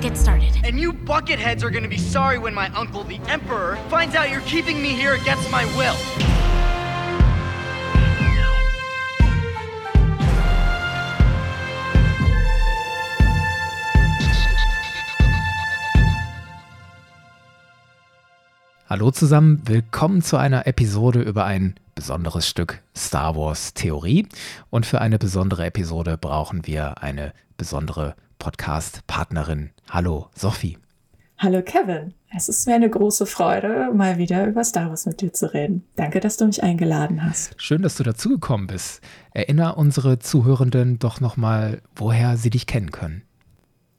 Let's get started. And you bucketheads are gonna be sorry when my uncle, the Emperor, finds out you're keeping me here against my will. Hallo zusammen, willkommen zu einer Episode über ein besonderes Stück Star Wars Theorie. Und für eine besondere Episode brauchen wir eine besondere Podcast-Partnerin. Hallo, Sophie. Hallo Kevin, es ist mir eine große Freude, mal wieder über Star Wars mit dir zu reden. Danke, dass du mich eingeladen hast. Schön, dass du dazugekommen bist. Erinner unsere Zuhörenden doch nochmal, woher sie dich kennen können.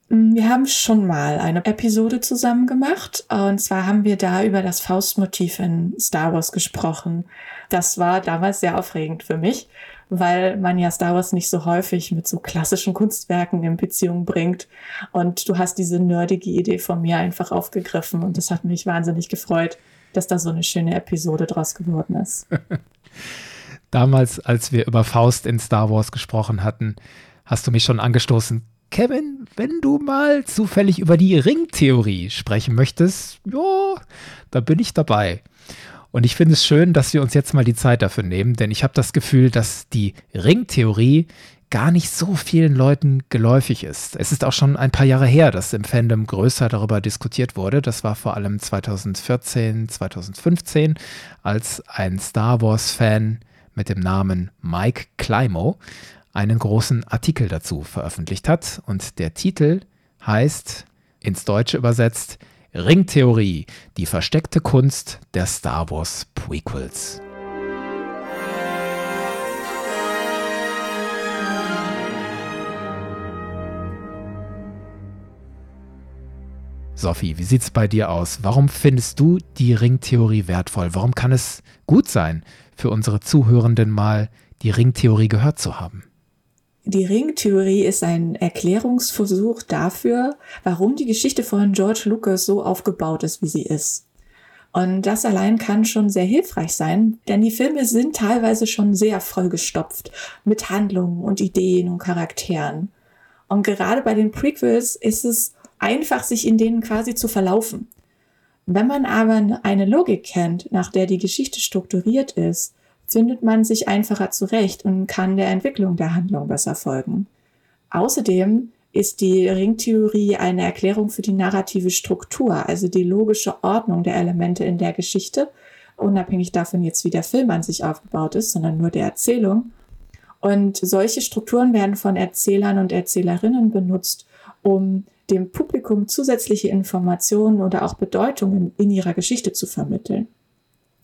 Mm, wir haben schon mal eine Episode zusammen gemacht. Und zwar haben wir da über das Faustmotiv in Star Wars gesprochen. Das war damals sehr aufregend für mich, weil man ja Star Wars nicht so häufig mit so klassischen Kunstwerken in Beziehung bringt. Und du hast diese nerdige Idee von mir einfach aufgegriffen. Und das hat mich wahnsinnig gefreut, dass da so eine schöne Episode draus geworden ist. Damals, als wir über Faust in Star Wars gesprochen hatten, hast du mich schon angestoßen, Kevin, wenn du mal zufällig über die Ringtheorie sprechen möchtest, ja, da bin ich dabei. Und ich finde es schön, dass wir uns jetzt mal die Zeit dafür nehmen, denn ich habe das Gefühl, dass die Ringtheorie gar nicht so vielen Leuten geläufig ist. Es ist auch schon ein paar Jahre her, dass im Fandom größer darüber diskutiert wurde. Das war vor allem 2014, 2015, als ein Star Wars-Fan mit dem Namen Mike Climo einen großen Artikel dazu veröffentlicht hat. Und der Titel heißt, ins Deutsche übersetzt, Ringtheorie, die versteckte Kunst der Star Wars Prequels. Sophie, wie sieht es bei dir aus? Warum findest du die Ringtheorie wertvoll? Warum kann es gut sein, für unsere Zuhörenden mal die Ringtheorie gehört zu haben? Die Ringtheorie ist ein Erklärungsversuch dafür, warum die Geschichte von George Lucas so aufgebaut ist, wie sie ist. Und das allein kann schon sehr hilfreich sein, denn die Filme sind teilweise schon sehr vollgestopft mit Handlungen und Ideen und Charakteren. Und gerade bei den Prequels ist es einfach, sich in denen quasi zu verlaufen. Wenn man aber eine Logik kennt, nach der die Geschichte strukturiert ist, findet man sich einfacher zurecht und kann der Entwicklung der Handlung besser folgen. Außerdem ist die Ringtheorie eine Erklärung für die narrative Struktur, also die logische Ordnung der Elemente in der Geschichte, unabhängig davon jetzt, wie der Film an sich aufgebaut ist, sondern nur der Erzählung. Und solche Strukturen werden von Erzählern und Erzählerinnen benutzt, um dem Publikum zusätzliche Informationen oder auch Bedeutungen in ihrer Geschichte zu vermitteln.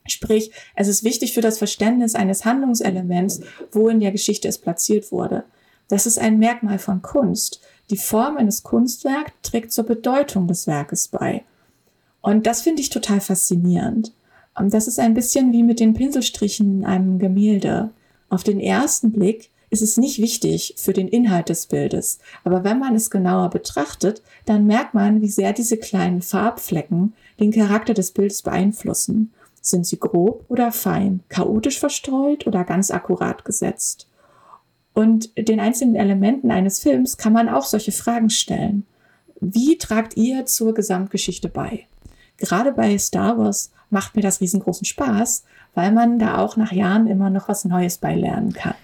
Sprich, es ist wichtig für das Verständnis eines Handlungselements, wo in der Geschichte es platziert wurde. Das ist ein Merkmal von Kunst. Die Form eines Kunstwerks trägt zur Bedeutung des Werkes bei. Und das finde ich total faszinierend. Das ist ein bisschen wie mit den Pinselstrichen in einem Gemälde. Auf den ersten Blick ist es nicht wichtig für den Inhalt des Bildes, aber wenn man es genauer betrachtet, dann merkt man, wie sehr diese kleinen Farbflecken den Charakter des Bildes beeinflussen. Sind sie grob oder fein, chaotisch verstreut oder ganz akkurat gesetzt? Und den einzelnen Elementen eines Films kann man auch solche Fragen stellen. Wie tragt ihr zur Gesamtgeschichte bei? Gerade bei Star Wars macht mir das riesengroßen Spaß, weil man da auch nach Jahren immer noch was Neues beilernen kann.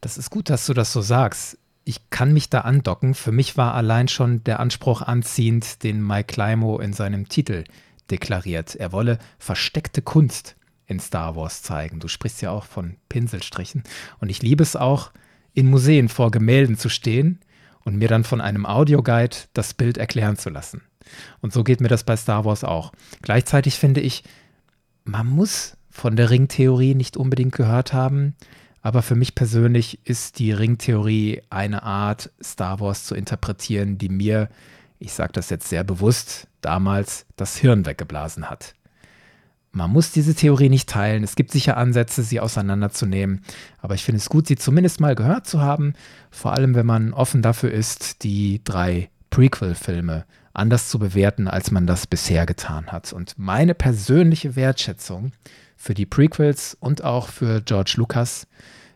Das ist gut, dass du das so sagst. Ich kann mich da andocken. Für mich war allein schon der Anspruch anziehend, den Mike Climo in seinem Titel deklariert. Er wolle versteckte Kunst in Star Wars zeigen. Du sprichst ja auch von Pinselstrichen. Und ich liebe es auch, in Museen vor Gemälden zu stehen und mir dann von einem Audioguide das Bild erklären zu lassen. Und so geht mir das bei Star Wars auch. Gleichzeitig finde ich, man muss von der Ringtheorie nicht unbedingt gehört haben, aber für mich persönlich ist die Ringtheorie eine Art, Star Wars zu interpretieren, die mir ich sage das jetzt sehr bewusst, damals das Hirn weggeblasen hat. Man muss diese Theorie nicht teilen. Es gibt sicher Ansätze, sie auseinanderzunehmen. Aber ich finde es gut, sie zumindest mal gehört zu haben. Vor allem, wenn man offen dafür ist, die drei Prequel-Filme anders zu bewerten, als man das bisher getan hat. Und meine persönliche Wertschätzung für die Prequels und auch für George Lucas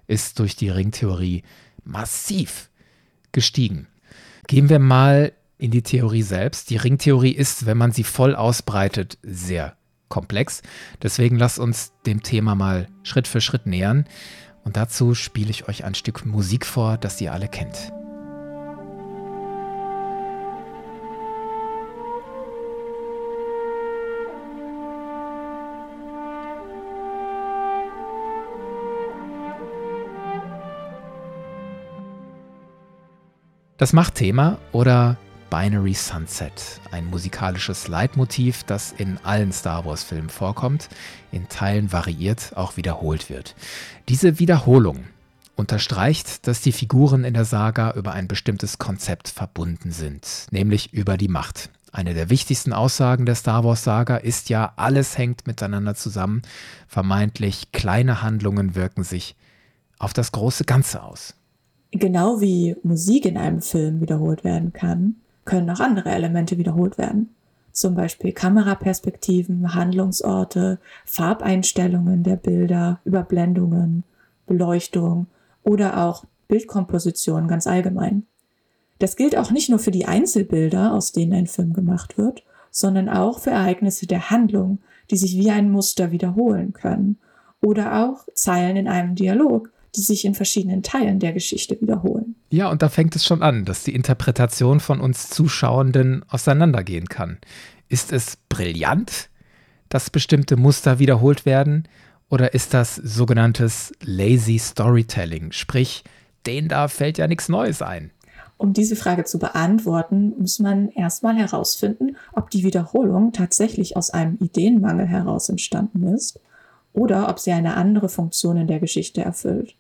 ist durch die Ringtheorie massiv gestiegen. Gehen wir mal in die Theorie selbst. Die Ringtheorie ist, wenn man sie voll ausbreitet, sehr komplex. Deswegen lasst uns dem Thema mal Schritt für Schritt nähern. Und dazu spiele ich euch ein Stück Musik vor, das ihr alle kennt. Das Machtthema oder Binary Sunset, ein musikalisches Leitmotiv, das in allen Star Wars-Filmen vorkommt, in Teilen variiert, auch wiederholt wird. Diese Wiederholung unterstreicht, dass die Figuren in der Saga über ein bestimmtes Konzept verbunden sind, nämlich über die Macht. Eine der wichtigsten Aussagen der Star Wars-Saga ist ja, alles hängt miteinander zusammen. Vermeintlich kleine Handlungen wirken sich auf das große Ganze aus. Genau wie Musik in einem Film wiederholt werden kann, können auch andere Elemente wiederholt werden. Zum Beispiel Kameraperspektiven, Handlungsorte, Farbeinstellungen der Bilder, Überblendungen, Beleuchtung oder auch Bildkomposition ganz allgemein. Das gilt auch nicht nur für die Einzelbilder, aus denen ein Film gemacht wird, sondern auch für Ereignisse der Handlung, die sich wie ein Muster wiederholen können. Oder auch Zeilen in einem Dialog, die sich in verschiedenen Teilen der Geschichte wiederholen. Ja, und da fängt es schon an, dass die Interpretation von uns Zuschauenden auseinandergehen kann. Ist es brillant, dass bestimmte Muster wiederholt werden? Oder ist das sogenanntes Lazy Storytelling? Sprich, denen da fällt ja nichts Neues ein. Um diese Frage zu beantworten, muss man erstmal herausfinden, ob die Wiederholung tatsächlich aus einem Ideenmangel heraus entstanden ist oder ob sie eine andere Funktion in der Geschichte erfüllt.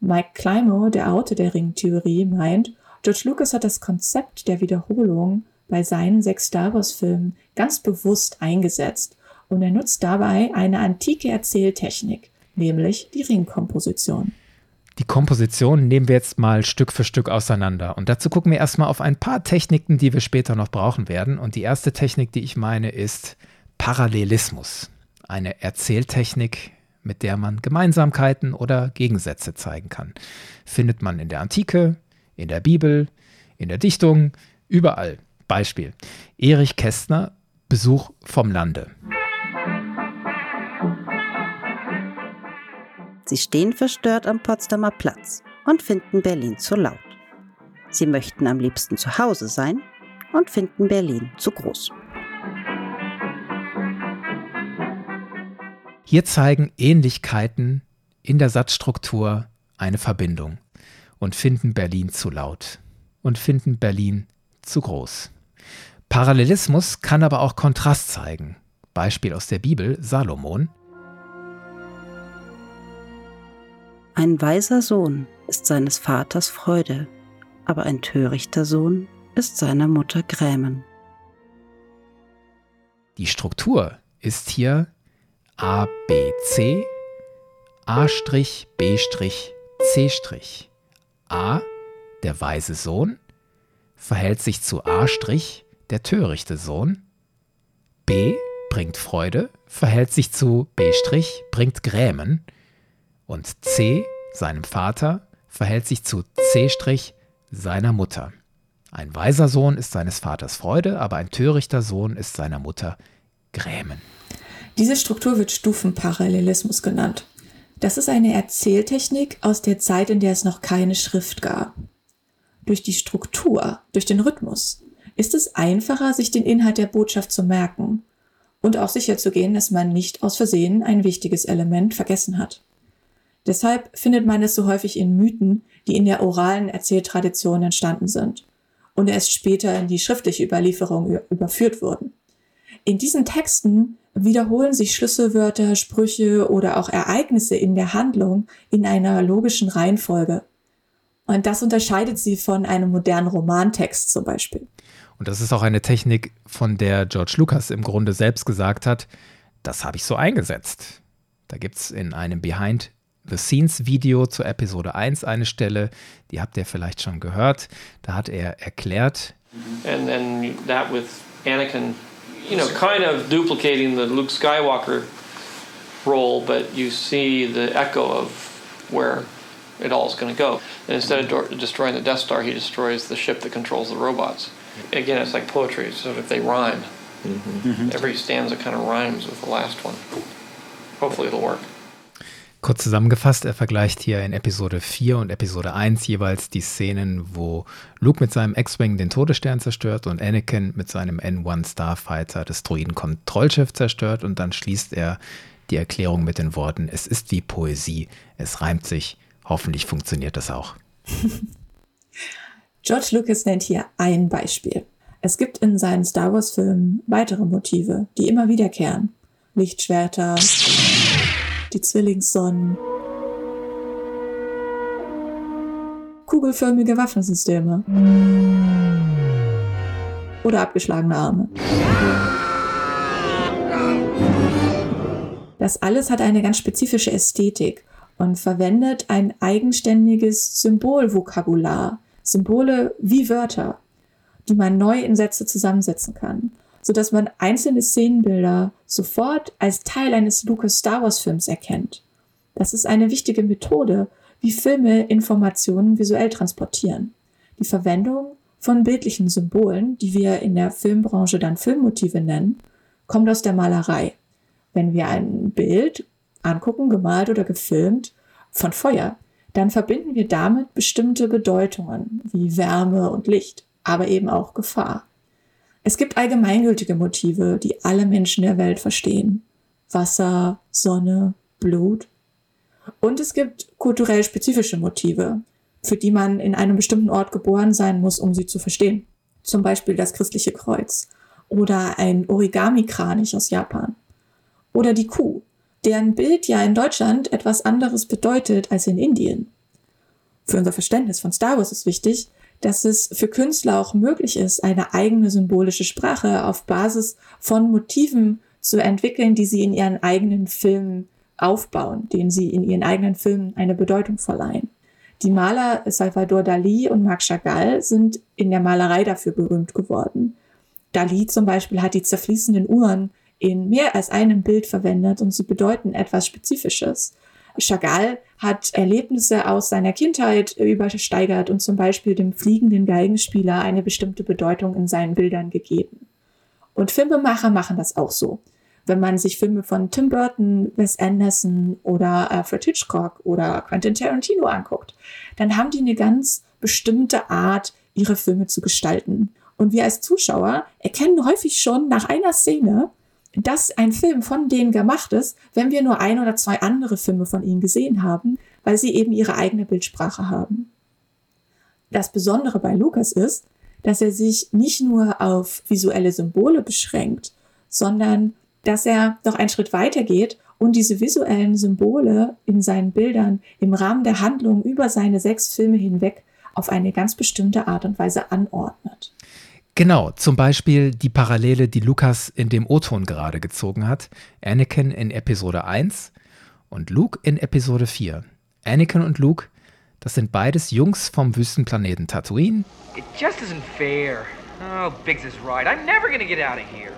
Mike Climo, der Autor der Ringtheorie, meint, George Lucas hat das Konzept der Wiederholung bei seinen sechs Star Wars-Filmen ganz bewusst eingesetzt und er nutzt dabei eine antike Erzähltechnik, nämlich die Ringkomposition. Die Komposition nehmen wir jetzt mal Stück für Stück auseinander. Und dazu gucken wir erstmal auf ein paar Techniken, die wir später noch brauchen werden. Und die erste Technik, die ich meine, ist Parallelismus. Eine Erzähltechnik, mit der man Gemeinsamkeiten oder Gegensätze zeigen kann. Findet man in der Antike, in der Bibel, in der Dichtung, überall. Beispiel. Erich Kästner, Besuch vom Lande. Sie stehen verstört am Potsdamer Platz und finden Berlin zu laut. Sie möchten am liebsten zu Hause sein und finden Berlin zu groß. Hier zeigen Ähnlichkeiten in der Satzstruktur eine Verbindung und finden Berlin zu laut und finden Berlin zu groß. Parallelismus kann aber auch Kontrast zeigen. Beispiel aus der Bibel Salomon. Ein weiser Sohn ist seines Vaters Freude, aber ein törichter Sohn ist seiner Mutter Grämen. Die Struktur ist hier A, B, C, A', B', C'. A, der weise Sohn, verhält sich zu A', der törichte Sohn. B bringt Freude, verhält sich zu B', bringt Grämen. Und C, seinem Vater, verhält sich zu C', seiner Mutter. Ein weiser Sohn ist seines Vaters Freude, aber ein törichter Sohn ist seiner Mutter Grämen. Diese Struktur wird Stufenparallelismus genannt. Das ist eine Erzähltechnik aus der Zeit, in der es noch keine Schrift gab. Durch die Struktur, durch den Rhythmus, ist es einfacher, sich den Inhalt der Botschaft zu merken und auch sicherzugehen, dass man nicht aus Versehen ein wichtiges Element vergessen hat. Deshalb findet man es so häufig in Mythen, die in der oralen Erzähltradition entstanden sind und erst später in die schriftliche Überlieferung überführt wurden. In diesen Texten wiederholen sich Schlüsselwörter, Sprüche oder auch Ereignisse in der Handlung in einer logischen Reihenfolge. Und das unterscheidet sie von einem modernen Romantext zum Beispiel. Und das ist auch eine Technik, von der George Lucas im Grunde selbst gesagt hat, das habe ich so eingesetzt. Da gibt es in einem Behind the Scenes Video zur Episode 1 eine Stelle, die habt ihr vielleicht schon gehört. Da hat er erklärt. And then that with Anakin you know, kind of duplicating the Luke Skywalker role, but you see the echo of where it all is going to go. And instead of destroying the Death Star, he destroys the ship that controls the robots. Again, it's like poetry, so if they rhyme, mm-hmm. Mm-hmm. every stanza kind of rhymes with the last one. Hopefully it'll work. Kurz zusammengefasst, er vergleicht hier in Episode 4 und Episode 1 jeweils die Szenen, wo Luke mit seinem X-Wing den Todesstern zerstört und Anakin mit seinem N1 Starfighter das Droiden-Kontrollschiff zerstört und dann schließt er die Erklärung mit den Worten, es ist wie Poesie, es reimt sich, hoffentlich funktioniert das auch. George Lucas nennt hier ein Beispiel. Es gibt in seinen Star Wars-Filmen weitere Motive, die immer wiederkehren. Lichtschwerter, die Zwillingssonnen, kugelförmige Waffensysteme. Oder abgeschlagene Arme. Das alles hat eine ganz spezifische Ästhetik und verwendet ein eigenständiges Symbolvokabular, Symbole wie Wörter, die man neu in Sätze zusammensetzen kann, sodass man einzelne Szenenbilder sofort als Teil eines Lucas Star Wars Films erkennt. Das ist eine wichtige Methode, wie Filme Informationen visuell transportieren. Die Verwendung von bildlichen Symbolen, die wir in der Filmbranche dann Filmmotive nennen, kommt aus der Malerei. Wenn wir ein Bild angucken, gemalt oder gefilmt, von Feuer, dann verbinden wir damit bestimmte Bedeutungen wie Wärme und Licht, aber eben auch Gefahr. Es gibt allgemeingültige Motive, die alle Menschen der Welt verstehen. Wasser, Sonne, Blut. Und es gibt kulturell spezifische Motive, für die man in einem bestimmten Ort geboren sein muss, um sie zu verstehen. Zum Beispiel das christliche Kreuz oder ein Origami-Kranich aus Japan oder die Kuh, deren Bild ja in Deutschland etwas anderes bedeutet als in Indien. Für unser Verständnis von Star Wars ist wichtig, dass es für Künstler auch möglich ist, eine eigene symbolische Sprache auf Basis von Motiven zu entwickeln, die sie in ihren eigenen Filmen aufbauen, denen sie in ihren eigenen Filmen eine Bedeutung verleihen. Die Maler Salvador Dali und Marc Chagall sind in der Malerei dafür berühmt geworden. Dali zum Beispiel hat die zerfließenden Uhren in mehr als einem Bild verwendet und sie bedeuten etwas Spezifisches. Chagall hat Erlebnisse aus seiner Kindheit übersteigert und zum Beispiel dem fliegenden Geigenspieler eine bestimmte Bedeutung in seinen Bildern gegeben. Und Filmemacher machen das auch so. Wenn man sich Filme von Tim Burton, Wes Anderson oder Alfred Hitchcock oder Quentin Tarantino anguckt, dann haben die eine ganz bestimmte Art, ihre Filme zu gestalten. Und wir als Zuschauer erkennen häufig schon nach einer Szene, dass ein Film von denen gemacht ist, wenn wir nur ein oder zwei andere Filme von ihnen gesehen haben, weil sie eben ihre eigene Bildsprache haben. Das Besondere bei Lukas ist, dass er sich nicht nur auf visuelle Symbole beschränkt, sondern dass er noch einen Schritt weiter geht und diese visuellen Symbole in seinen Bildern im Rahmen der Handlung über seine sechs Filme hinweg auf eine ganz bestimmte Art und Weise anordnet. Genau, zum Beispiel die Parallele, die Lukas in dem O-Ton gerade gezogen hat. Anakin in Episode 1 und Luke in Episode 4. Anakin und Luke, das sind beides Jungs vom Wüstenplaneten Tatooine. It just isn't fair. Oh, Biggs is right. I'm never gonna get out of here.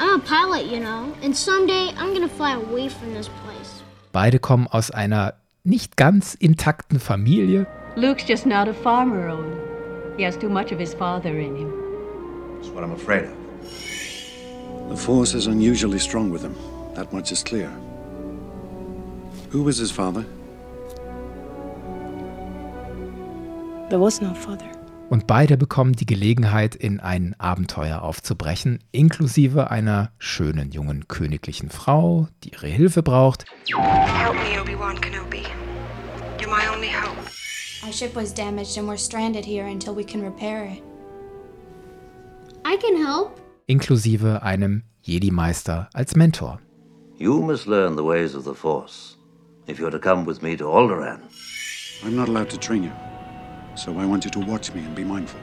I'm a pilot, you know, and someday I'm gonna fly away from this place. Beide kommen aus einer nicht ganz intakten Familie. Luke's just not a farmer, Owen. He has too much of his father in him. That's what I'm afraid of. The Force is unusually strong with him. That much is clear. Who was his father? There was no father. Und beide bekommen die Gelegenheit, in ein Abenteuer aufzubrechen, inklusive einer schönen jungen königlichen Frau, die ihre Hilfe braucht. Help me, Obi-Wan Kenobi. You're my only hope. Our ship was damaged and we're stranded here until we can repair it. I can help. Inklusive einem Jedi-Meister als Mentor. You must learn the ways of the Force if you're to come with me to Alderaan. I'm not allowed to train you, so I want you to watch me and be mindful.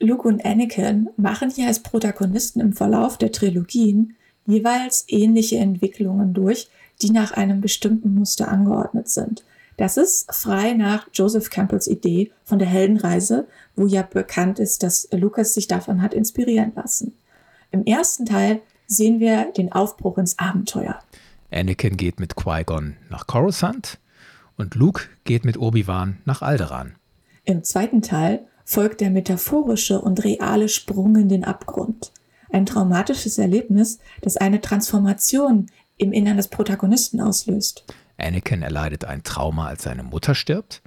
Luke und Anakin machen hier als Protagonisten im Verlauf der Trilogien jeweils ähnliche Entwicklungen durch, die nach einem bestimmten Muster angeordnet sind. Das ist frei nach Joseph Campbells Idee von der Heldenreise, wo ja bekannt ist, dass Lucas sich davon hat inspirieren lassen. Im ersten Teil sehen wir den Aufbruch ins Abenteuer. Anakin geht mit Qui-Gon nach Coruscant und Luke geht mit Obi-Wan nach Alderaan. Im zweiten Teil folgt der metaphorische und reale Sprung in den Abgrund. Ein traumatisches Erlebnis, das eine Transformation im Innern des Protagonisten auslöst. Anakin erleidet ein Trauma, als seine Mutter stirbt.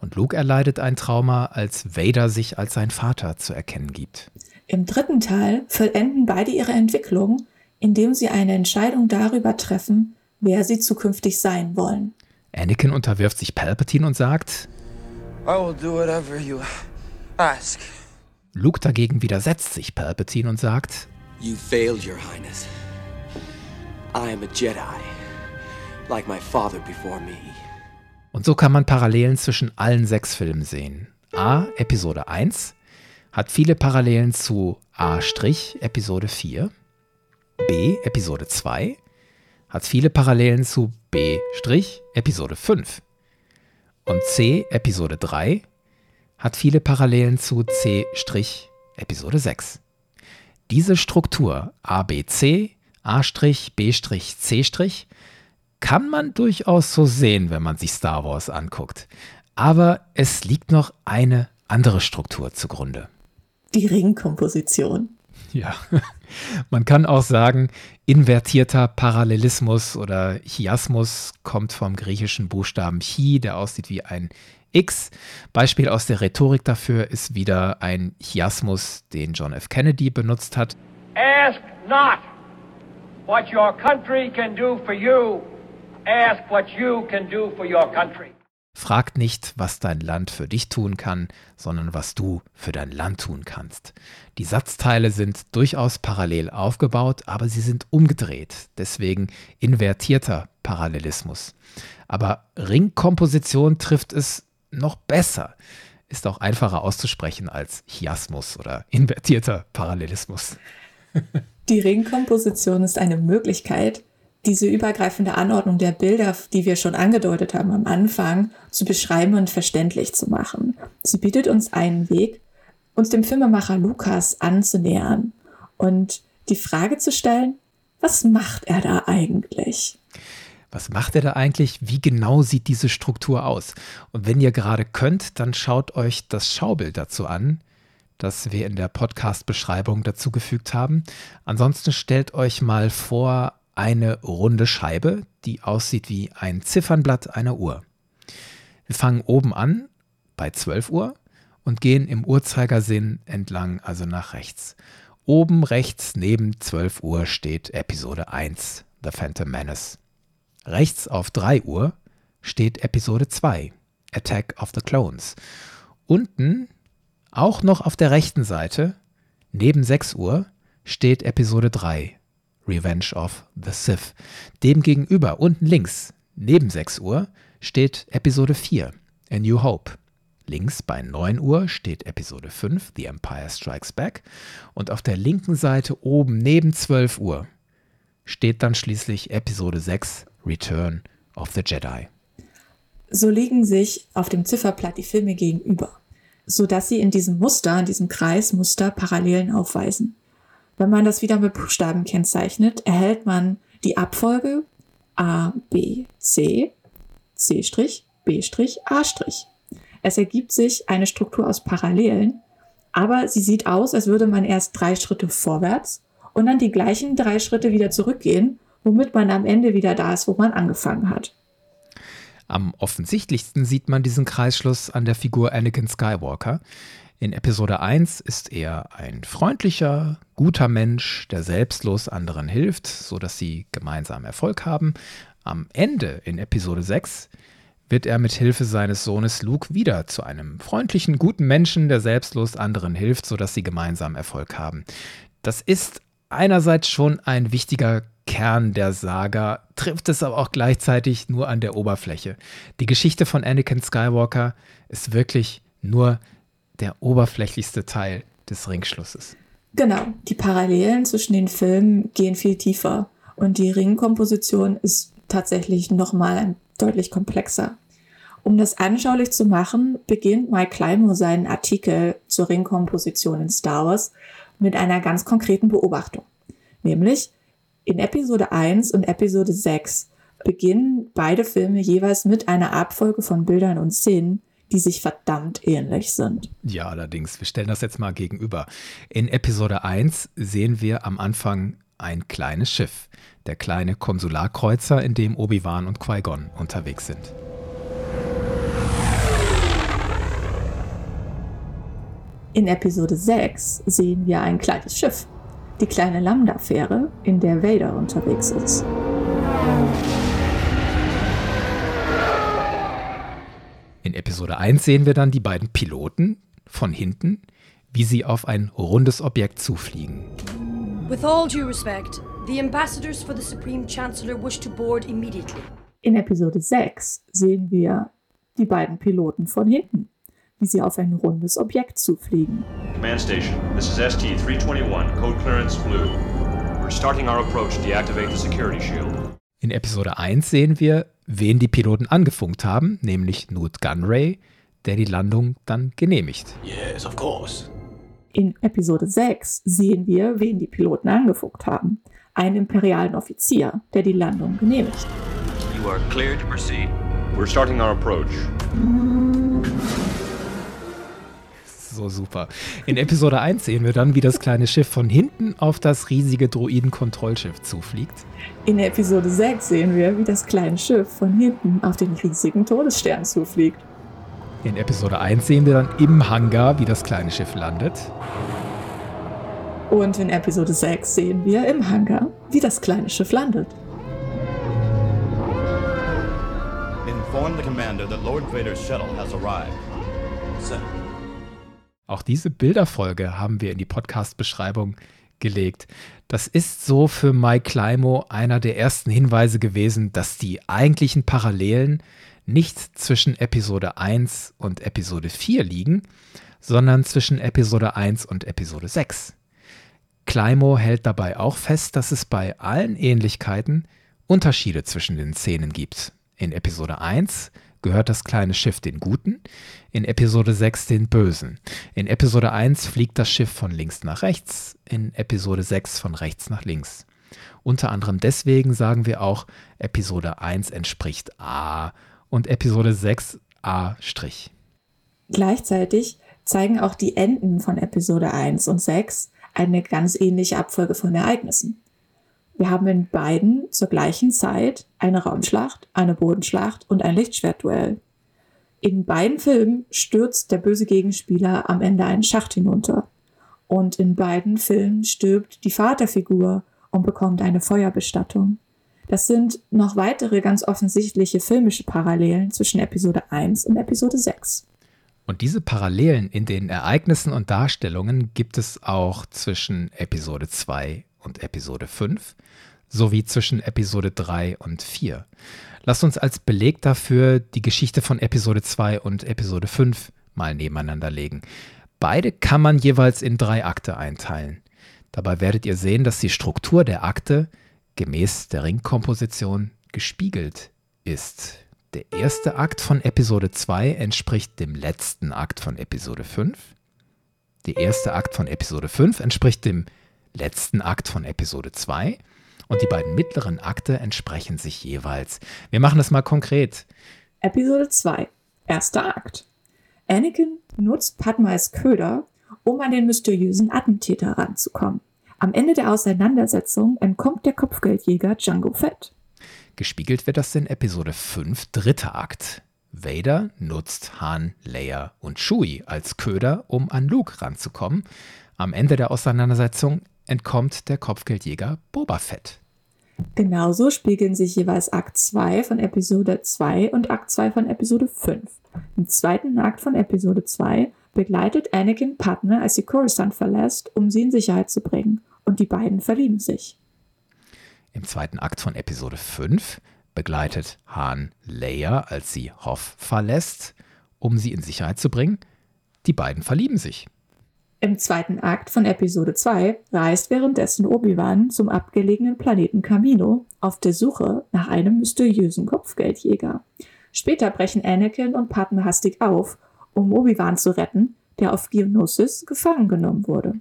Und Luke erleidet ein Trauma, als Vader sich als sein Vater zu erkennen gibt. Im dritten Teil vollenden beide ihre Entwicklung, indem sie eine Entscheidung darüber treffen, wer sie zukünftig sein wollen. Anakin unterwirft sich Palpatine und sagt, I will do whatever you ask. Luke dagegen widersetzt sich Palpatine und sagt, You failed, Your Highness. I am a Jedi, like my father before me. Und so kann man Parallelen zwischen allen sechs Filmen sehen. A, Episode 1, hat viele Parallelen zu A' Episode 4. B, Episode 2, hat viele Parallelen zu B' Episode 5. Und C, Episode 3, hat viele Parallelen zu C' Episode 6. Diese Struktur ABC, A', B', C' kann man durchaus so sehen, wenn man sich Star Wars anguckt. Aber es liegt noch eine andere Struktur zugrunde. Die Ringkomposition. Ja, man kann auch sagen, invertierter Parallelismus oder Chiasmus kommt vom griechischen Buchstaben Chi, der aussieht wie ein X. Beispiel aus der Rhetorik dafür ist wieder ein Chiasmus, den John F. Kennedy benutzt hat. Ask not what your country can do for you. Ask what you can do for your country. Fragt nicht, was dein Land für dich tun kann, sondern was du für dein Land tun kannst. Die Satzteile sind durchaus parallel aufgebaut, aber sie sind umgedreht, deswegen invertierter Parallelismus. Aber Ringkomposition trifft es noch besser. Ist auch einfacher auszusprechen als Chiasmus oder invertierter Parallelismus. Die Ringkomposition ist eine Möglichkeit, diese übergreifende Anordnung der Bilder, die wir schon angedeutet haben am Anfang, zu beschreiben und verständlich zu machen. Sie bietet uns einen Weg, uns dem Filmemacher Lukas anzunähern und die Frage zu stellen, was macht er da eigentlich? Was macht er da eigentlich? Wie genau sieht diese Struktur aus? Und wenn ihr gerade könnt, dann schaut euch das Schaubild dazu an, das wir in der Podcast-Beschreibung dazu gefügt haben. Ansonsten stellt euch mal vor eine runde Scheibe, die aussieht wie ein Ziffernblatt einer Uhr. Wir fangen oben an bei 12 Uhr und gehen im Uhrzeigersinn entlang, also nach rechts. Oben rechts neben 12 Uhr steht Episode 1, The Phantom Menace. Rechts auf 3 Uhr steht Episode 2, Attack of the Clones. Unten, auch noch auf der rechten Seite, neben 6 Uhr, steht Episode 3, Revenge of the Sith. Demgegenüber, unten links, neben 6 Uhr, steht Episode 4, A New Hope. Links bei 9 Uhr steht Episode 5, The Empire Strikes Back. Und auf der linken Seite oben neben 12 Uhr steht dann schließlich Episode 6, Return of the Jedi. So liegen sich auf dem Zifferblatt die Filme gegenüber, sodass sie in diesem Muster, in diesem Kreismuster Parallelen aufweisen. Wenn man das wieder mit Buchstaben kennzeichnet, erhält man die Abfolge A, B, C, C', B', A'. Es ergibt sich eine Struktur aus Parallelen, aber sie sieht aus, als würde man erst drei Schritte vorwärts und dann die gleichen drei Schritte wieder zurückgehen, womit man am Ende wieder da ist, wo man angefangen hat. Am offensichtlichsten sieht man diesen Kreisschluss an der Figur Anakin Skywalker. In Episode 1 ist er ein freundlicher, guter Mensch, der selbstlos anderen hilft, sodass sie gemeinsam Erfolg haben. Am Ende in Episode 6 wird er mit Hilfe seines Sohnes Luke wieder zu einem freundlichen, guten Menschen, der selbstlos anderen hilft, sodass sie gemeinsam Erfolg haben. Das ist einerseits schon ein wichtiger Kern der Saga, trifft es aber auch gleichzeitig nur an der Oberfläche. Die Geschichte von Anakin Skywalker ist wirklich nur der oberflächlichste Teil des Ringschlusses. Genau, die Parallelen zwischen den Filmen gehen viel tiefer und die Ringkomposition ist tatsächlich nochmal deutlich komplexer. Um das anschaulich zu machen, beginnt Mike Climo seinen Artikel zur Ringkomposition in Star Wars mit einer ganz konkreten Beobachtung. Nämlich in Episode 1 und Episode 6 beginnen beide Filme jeweils mit einer Abfolge von Bildern und Szenen, die sich verdammt ähnlich sind. Ja, allerdings, wir stellen das jetzt mal gegenüber. In Episode 1 sehen wir am Anfang ein kleines Schiff, der kleine Konsularkreuzer, in dem Obi-Wan und Qui-Gon unterwegs sind. In Episode 6 sehen wir ein kleines Schiff, die kleine Lambda-Fähre, in der Vader unterwegs ist. In Episode 1 sehen wir dann die beiden Piloten von hinten, wie sie auf ein rundes Objekt zufliegen. With all due respect, the ambassadors for the Supreme Chancellor wish to board immediately. In Episode 6 sehen wir die beiden Piloten von hinten, wie sie auf ein rundes Objekt zufliegen. Command Station, this is ST-321, code clearance blue. We're starting our approach. Deactivate the security shield. In Episode 1 sehen wir, wen die Piloten angefunkt haben, nämlich Newt Gunray, der die Landung dann genehmigt. Yes, of course. In Episode 6 sehen wir, wen die Piloten angefunkt haben. Einen imperialen Offizier, der die Landung genehmigt. You are cleared to proceed. We're starting our approach. So super. In Episode 1 sehen wir dann, wie das kleine Schiff von hinten auf das riesige Droiden-Kontrollschiff zufliegt. In Episode 6 sehen wir, wie das kleine Schiff von hinten auf den riesigen Todesstern zufliegt. In Episode 1 sehen wir dann im Hangar, wie das kleine Schiff landet. Und in Episode 6 sehen wir im Hangar, wie das kleine Schiff landet. Inform the commander that Lord Vader's shuttle has arrived. Sir. Auch diese Bilderfolge haben wir in die Podcast-Beschreibung gelegt. Das ist so für Mike Climo einer der ersten Hinweise gewesen, dass die eigentlichen Parallelen nicht zwischen Episode 1 und Episode 4 liegen, sondern zwischen Episode 1 und Episode 6. Climo hält dabei auch fest, dass es bei allen Ähnlichkeiten Unterschiede zwischen den Szenen gibt. In Episode 1 gehört das kleine Schiff den Guten, in Episode 6 den Bösen. In Episode 1 fliegt das Schiff von links nach rechts, in Episode 6 von rechts nach links. Unter anderem deswegen sagen wir auch, Episode 1 entspricht A und Episode 6 A'. Gleichzeitig zeigen auch die Enden von Episode 1 und 6 eine ganz ähnliche Abfolge von Ereignissen. Wir haben in beiden zur gleichen Zeit eine Raumschlacht, eine Bodenschlacht und ein Lichtschwertduell. In beiden Filmen stürzt der böse Gegenspieler am Ende einen Schacht hinunter. Und in beiden Filmen stirbt die Vaterfigur und bekommt eine Feuerbestattung. Das sind noch weitere ganz offensichtliche filmische Parallelen zwischen Episode 1 und Episode 6. Und diese Parallelen in den Ereignissen und Darstellungen gibt es auch zwischen Episode 2 und Episode 5 sowie zwischen Episode 3 und 4. Lasst uns als Beleg dafür die Geschichte von Episode 2 und Episode 5 mal nebeneinander legen. Beide kann man jeweils in drei Akte einteilen. Dabei werdet ihr sehen, dass die Struktur der Akte gemäß der Ringkomposition gespiegelt ist. Der erste Akt von Episode 2 entspricht dem letzten Akt von Episode 5. Der erste Akt von Episode 5 entspricht dem letzten Akt von Episode 2 und die beiden mittleren Akte entsprechen sich jeweils. Wir machen das mal konkret. Episode 2, erster Akt. Anakin nutzt Padma als Köder, um an den mysteriösen Attentäter ranzukommen. Am Ende der Auseinandersetzung entkommt der Kopfgeldjäger Django Fett. Gespiegelt wird das in Episode 5, dritter Akt. Vader nutzt Han, Leia und Chewie als Köder, um an Luke ranzukommen. Am Ende der Auseinandersetzung entkommt der Kopfgeldjäger Boba Fett. Genauso spiegeln sich jeweils Akt 2 von Episode 2 und Akt 2 von Episode 5. Im zweiten Akt von Episode 2 begleitet Anakin Padme, als sie Coruscant verlässt, um sie in Sicherheit zu bringen. Und die beiden verlieben sich. Im zweiten Akt von Episode 5 begleitet Han Leia, als sie Hoff verlässt, um sie in Sicherheit zu bringen. Die beiden verlieben sich. Im zweiten Akt von Episode 2 reist währenddessen Obi-Wan zum abgelegenen Planeten Camino auf der Suche nach einem mysteriösen Kopfgeldjäger. Später brechen Anakin und Padme hastig auf, um Obi-Wan zu retten, der auf Geonosis gefangen genommen wurde.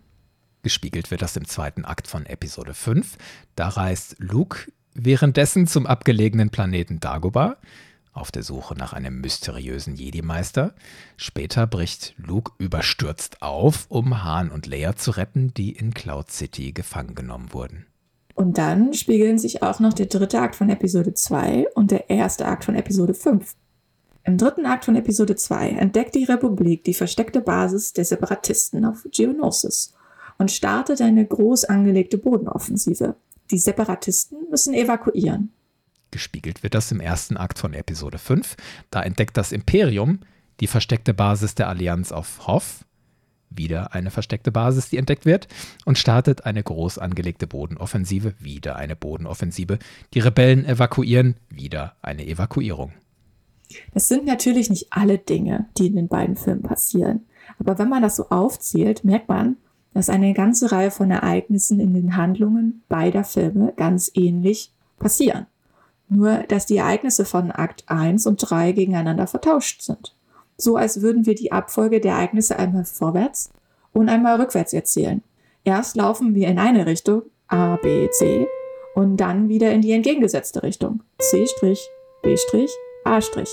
Gespiegelt wird das im zweiten Akt von Episode 5. Da reist Luke währenddessen zum abgelegenen Planeten Dagobah. Auf der Suche nach einem mysteriösen Jedi-Meister. Später bricht Luke überstürzt auf, um Han und Leia zu retten, die in Cloud City gefangen genommen wurden. Und dann spiegeln sich auch noch der dritte Akt von Episode 2 und der erste Akt von Episode 5. Im dritten Akt von Episode 2 entdeckt die Republik die versteckte Basis der Separatisten auf Geonosis und startet eine groß angelegte Bodenoffensive. Die Separatisten müssen evakuieren. Gespiegelt wird das im ersten Akt von Episode 5. Da entdeckt das Imperium die versteckte Basis der Allianz auf Hoth wieder eine versteckte Basis, die entdeckt wird, und startet eine groß angelegte Bodenoffensive, wieder eine Bodenoffensive. Die Rebellen evakuieren, wieder eine Evakuierung. Das sind natürlich nicht alle Dinge, die in den beiden Filmen passieren. Aber wenn man das so aufzählt, merkt man, dass eine ganze Reihe von Ereignissen in den Handlungen beider Filme ganz ähnlich passieren. Nur, dass die Ereignisse von Akt 1 und 3 gegeneinander vertauscht sind so als würden wir die Abfolge der Ereignisse einmal vorwärts und einmal rückwärts erzählen. Erst laufen wir in eine Richtung, A, B, C, und dann wieder in die entgegengesetzte Richtung, C', B', A'.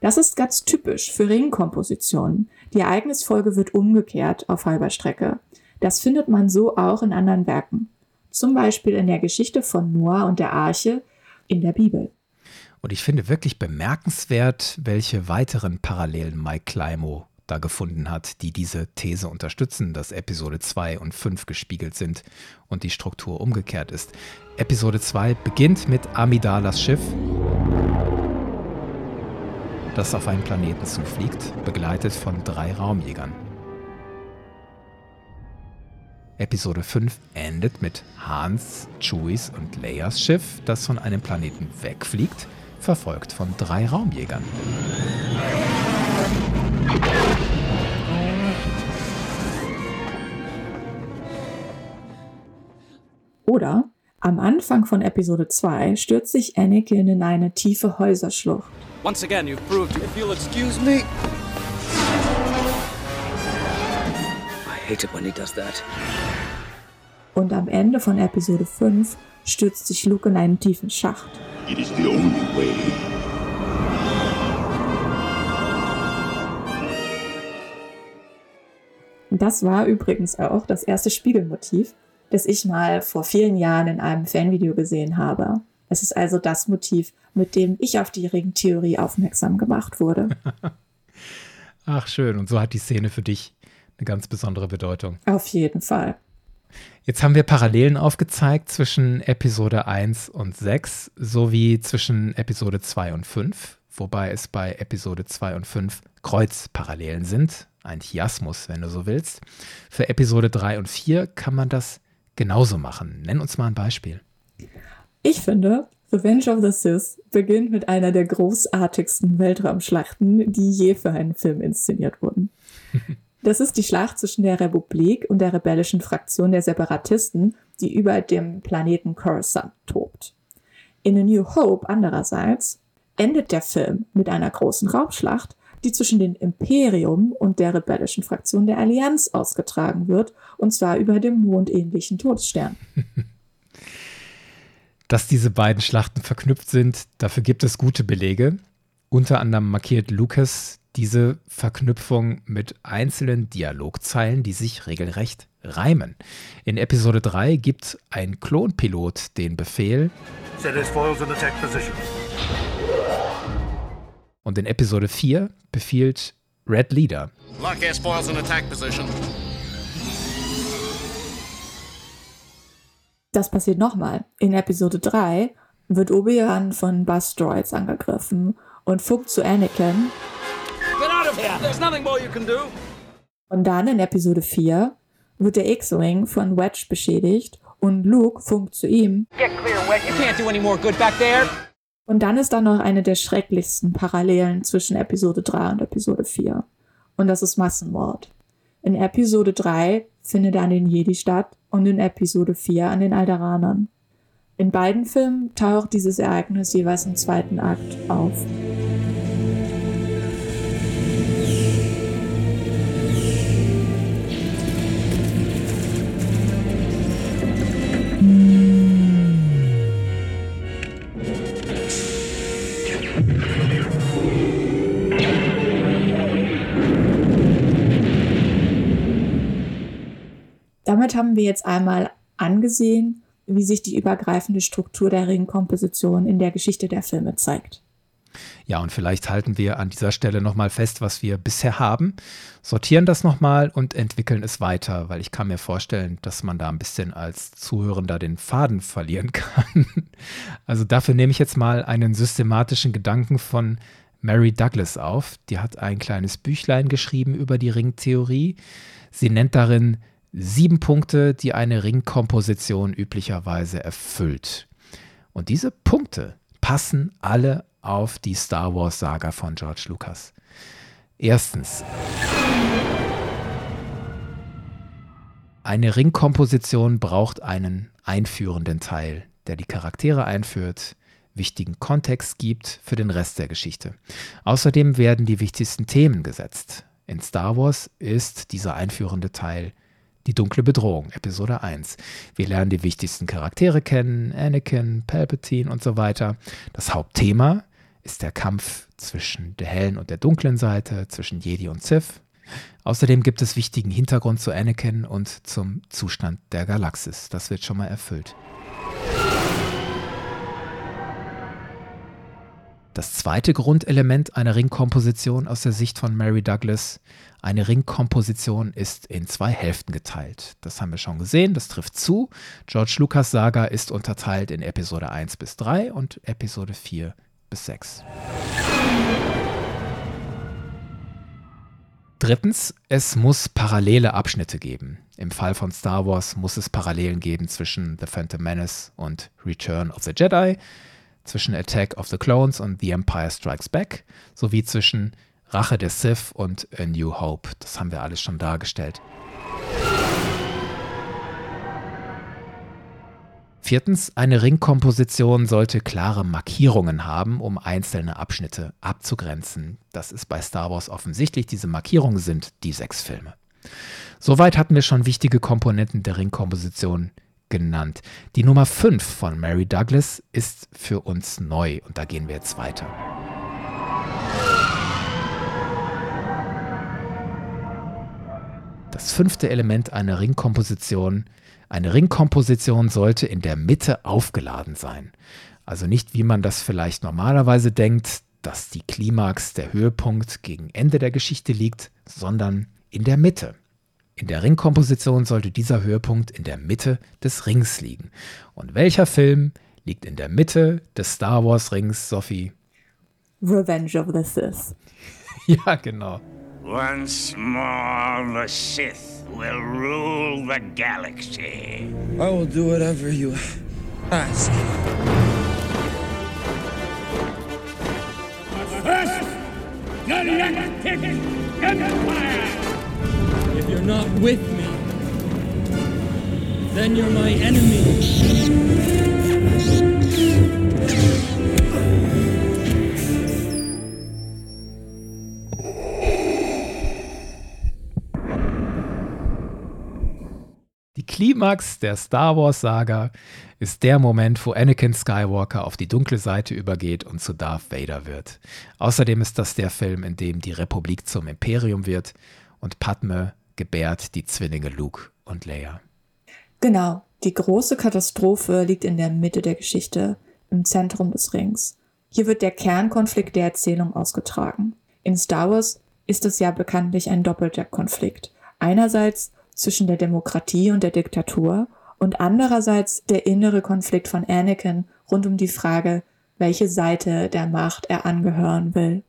Das ist ganz typisch für Ringkompositionen. Die Ereignisfolge wird umgekehrt auf halber Strecke. Das findet man so auch in anderen Werken. Zum Beispiel in der Geschichte von Noah und der Arche in der Bibel. Und ich finde wirklich bemerkenswert, welche weiteren Parallelen Mike Climo da gefunden hat, die diese These unterstützen, dass Episode 2 und 5 gespiegelt sind und die Struktur umgekehrt ist. Episode 2 beginnt mit Amidalas Schiff, das auf einen Planeten zufliegt, begleitet von drei Raumjägern. Episode 5 endet mit Hans, Chewies und Leias Schiff, das von einem Planeten wegfliegt verfolgt von drei Raumjägern. Oder am Anfang von Episode 2 stürzt sich Anakin in eine tiefe Häuserschlucht. Once again, you've proved you feel excuse me. I hate it when he does that. Und am Ende von Episode 5 stürzt sich Luke in einen tiefen Schacht. It is the only way. Das war übrigens auch das erste Spiegelmotiv, das ich mal vor vielen Jahren in einem Fanvideo gesehen habe. Es ist also das Motiv, mit dem ich auf die Ringtheorie aufmerksam gemacht wurde. Ach schön, und so hat die Szene für dich eine ganz besondere Bedeutung. Auf jeden Fall. Jetzt haben wir Parallelen aufgezeigt zwischen Episode 1 und 6 sowie zwischen Episode 2 und 5, wobei es bei Episode 2 und 5 Kreuzparallelen sind, ein Chiasmus, wenn du so willst. Für Episode 3 und 4 kann man das genauso machen. Nenn uns mal ein Beispiel. Ich finde, Revenge of the Sith beginnt mit einer der großartigsten Weltraumschlachten, die je für einen Film inszeniert wurden. Das ist die Schlacht zwischen der Republik und der rebellischen Fraktion der Separatisten, die über dem Planeten Coruscant tobt. In A New Hope andererseits endet der Film mit einer großen Raumschlacht, die zwischen dem Imperium und der rebellischen Fraktion der Allianz ausgetragen wird, und zwar über dem mondähnlichen Todesstern. Dass diese beiden Schlachten verknüpft sind, dafür gibt es gute Belege. Unter anderem markiert Lucas diese Verknüpfung mit einzelnen Dialogzeilen, die sich regelrecht reimen. In Episode 3 gibt ein Klonpilot den Befehl. Und in Episode 4 befiehlt Red Leader. Das passiert nochmal. In Episode 3 wird Obi-Wan von Buzz Droids angegriffen und funkt zu Anakin. Und dann in Episode 4 wird der X-Wing von Wedge beschädigt und Luke funkt zu ihm. Get clear, Wedge. You can't do any more good back there. Und dann ist da noch eine der schrecklichsten Parallelen zwischen Episode 3 und Episode 4. Und das ist Massenmord. In Episode 3 findet er an den Jedi statt und in Episode 4 an den Alderanern. In beiden Filmen taucht dieses Ereignis jeweils im zweiten Akt auf. Damit haben wir jetzt einmal angesehen, wie sich die übergreifende Struktur der Ringkomposition in der Geschichte der Filme zeigt. Ja, und vielleicht halten wir an dieser Stelle nochmal fest, was wir bisher haben, sortieren das nochmal und entwickeln es weiter, weil ich kann mir vorstellen, dass man da ein bisschen als Zuhörender den Faden verlieren kann. Also dafür nehme ich jetzt mal einen systematischen Gedanken von Mary Douglas auf. Die hat ein kleines Büchlein geschrieben über die Ringtheorie. Sie nennt darin sieben Punkte, die eine Ringkomposition üblicherweise erfüllt. Und diese Punkte passen alle auf die Star Wars-Saga von George Lucas. Erstens. Eine Ringkomposition braucht einen einführenden Teil, der die Charaktere einführt, wichtigen Kontext gibt für den Rest der Geschichte. Außerdem werden die wichtigsten Themen gesetzt. In Star Wars ist dieser einführende Teil die dunkle Bedrohung, Episode 1. Wir lernen die wichtigsten Charaktere kennen, Anakin, Palpatine und so weiter. Das Hauptthema ist der Kampf zwischen der hellen und der dunklen Seite, zwischen Jedi und Sith. Außerdem gibt es wichtigen Hintergrund zu Anakin und zum Zustand der Galaxis. Das wird schon mal erfüllt. Das zweite Grundelement einer Ringkomposition aus der Sicht von Mary Douglas, eine Ringkomposition ist in zwei Hälften geteilt. Das haben wir schon gesehen, das trifft zu. George Lucas Saga ist unterteilt in Episode 1 bis 3 und Episode 4 bis 6. Drittens, es muss parallele Abschnitte geben. Im Fall von Star Wars muss es Parallelen geben zwischen The Phantom Menace und Return of the Jedi zwischen Attack of the Clones und The Empire Strikes Back, sowie zwischen Rache der Sith und A New Hope. Das haben wir alles schon dargestellt. Viertens, eine Ringkomposition sollte klare Markierungen haben, um einzelne Abschnitte abzugrenzen. Das ist bei Star Wars offensichtlich. Diese Markierungen sind die sechs Filme. Soweit hatten wir schon wichtige Komponenten der Ringkomposition genannt. Die Nummer 5 von Mary Douglas ist für uns neu und da gehen wir jetzt weiter. Das fünfte Element einer Ringkomposition. Eine Ringkomposition sollte in der Mitte aufgeladen sein. Also nicht, wie man das vielleicht normalerweise denkt, dass die Klimax, der Höhepunkt gegen Ende der Geschichte liegt, sondern in der Mitte. In der Ringkomposition sollte dieser Höhepunkt in der Mitte des Rings liegen. Und welcher Film liegt in der Mitte des Star Wars Rings, Sophie? Revenge of the Sith. ja, genau. Once more the Sith will rule the galaxy. I will do whatever you ask. First galactic empire! Not with me, then you're my enemy. Die Klimax der Star Wars Saga ist der Moment, wo Anakin Skywalker auf die dunkle Seite übergeht und zu Darth Vader wird. Außerdem ist das der Film, in dem die Republik zum Imperium wird und Padme gebärt die Zwillinge Luke und Leia. Genau, die große Katastrophe liegt in der Mitte der Geschichte, im Zentrum des Rings. Hier wird der Kernkonflikt der Erzählung ausgetragen. In Star Wars ist es ja bekanntlich ein doppelter Konflikt. Einerseits zwischen der Demokratie und der Diktatur und andererseits der innere Konflikt von Anakin rund um die Frage, welche Seite der Macht er angehören will.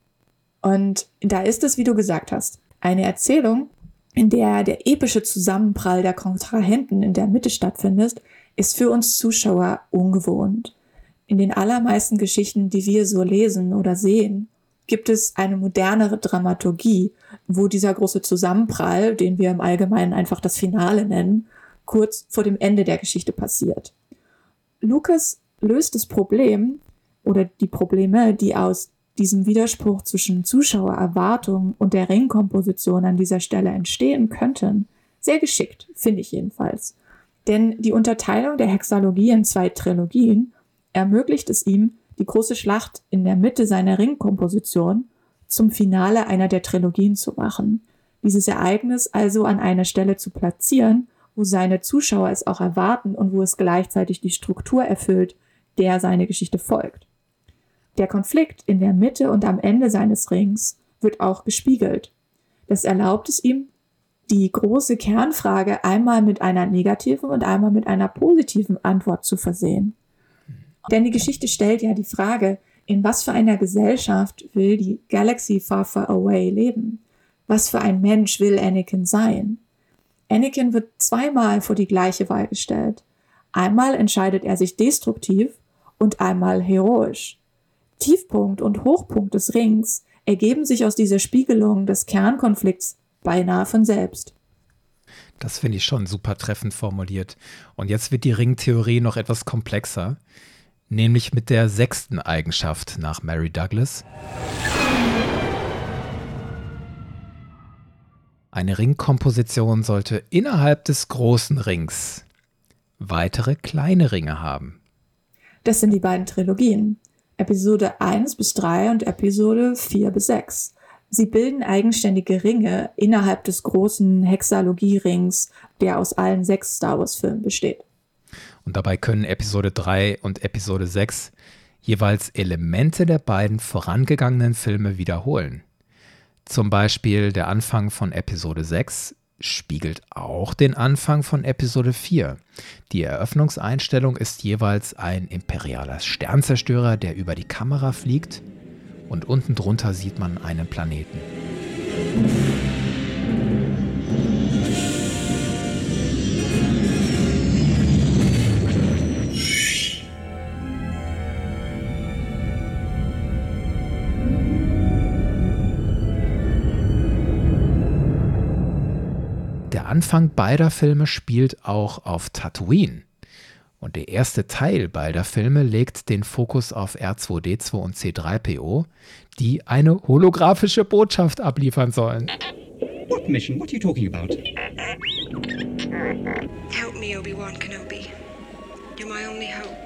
Und da ist es, wie du gesagt hast, eine Erzählung, in der der epische Zusammenprall der Kontrahenten in der Mitte stattfindet, ist für uns Zuschauer ungewohnt. In den allermeisten Geschichten, die wir so lesen oder sehen, gibt es eine modernere Dramaturgie, wo dieser große Zusammenprall, den wir im Allgemeinen einfach das Finale nennen, kurz vor dem Ende der Geschichte passiert. Lucas löst das Problem oder die Probleme, die aus diesem Widerspruch zwischen Zuschauererwartung und der Ringkomposition an dieser Stelle entstehen könnten, sehr geschickt, finde ich jedenfalls. Denn die Unterteilung der Hexalogie in zwei Trilogien ermöglicht es ihm, die große Schlacht in der Mitte seiner Ringkomposition zum Finale einer der Trilogien zu machen. Dieses Ereignis also an einer Stelle zu platzieren, wo seine Zuschauer es auch erwarten und wo es gleichzeitig die Struktur erfüllt, der seine Geschichte folgt. Der Konflikt in der Mitte und am Ende seines Rings wird auch gespiegelt. Das erlaubt es ihm, die große Kernfrage einmal mit einer negativen und einmal mit einer positiven Antwort zu versehen. Denn die Geschichte stellt ja die Frage, in was für einer Gesellschaft will die Galaxy Far Far Away leben? Was für ein Mensch will Anakin sein? Anakin wird zweimal vor die gleiche Wahl gestellt. Einmal entscheidet er sich destruktiv und einmal heroisch. Tiefpunkt und Hochpunkt des Rings ergeben sich aus dieser Spiegelung des Kernkonflikts beinahe von selbst. Das finde ich schon super treffend formuliert. Und jetzt wird die Ringtheorie noch etwas komplexer, nämlich mit der sechsten Eigenschaft nach Mary Douglas. Eine Ringkomposition sollte innerhalb des großen Rings weitere kleine Ringe haben. Das sind die beiden Trilogien. Episode 1 bis 3 und Episode 4 bis 6. Sie bilden eigenständige Ringe innerhalb des großen Hexalogie-Rings, der aus allen sechs Star Wars-Filmen besteht. Und dabei können Episode 3 und Episode 6 jeweils Elemente der beiden vorangegangenen Filme wiederholen. Zum Beispiel der Anfang von Episode 6 spiegelt auch den Anfang von Episode 4. Die Eröffnungseinstellung ist jeweils ein imperialer Sternzerstörer, der über die Kamera fliegt und unten drunter sieht man einen Planeten. Der Anfang beider Filme spielt auch auf Tatooine. Und der erste Teil beider Filme legt den Fokus auf R2D2 und C3PO, die eine holographische Botschaft abliefern sollen. What mission? What are you talking about? Help me, Obi-Wan Kenobi. You're my only hope.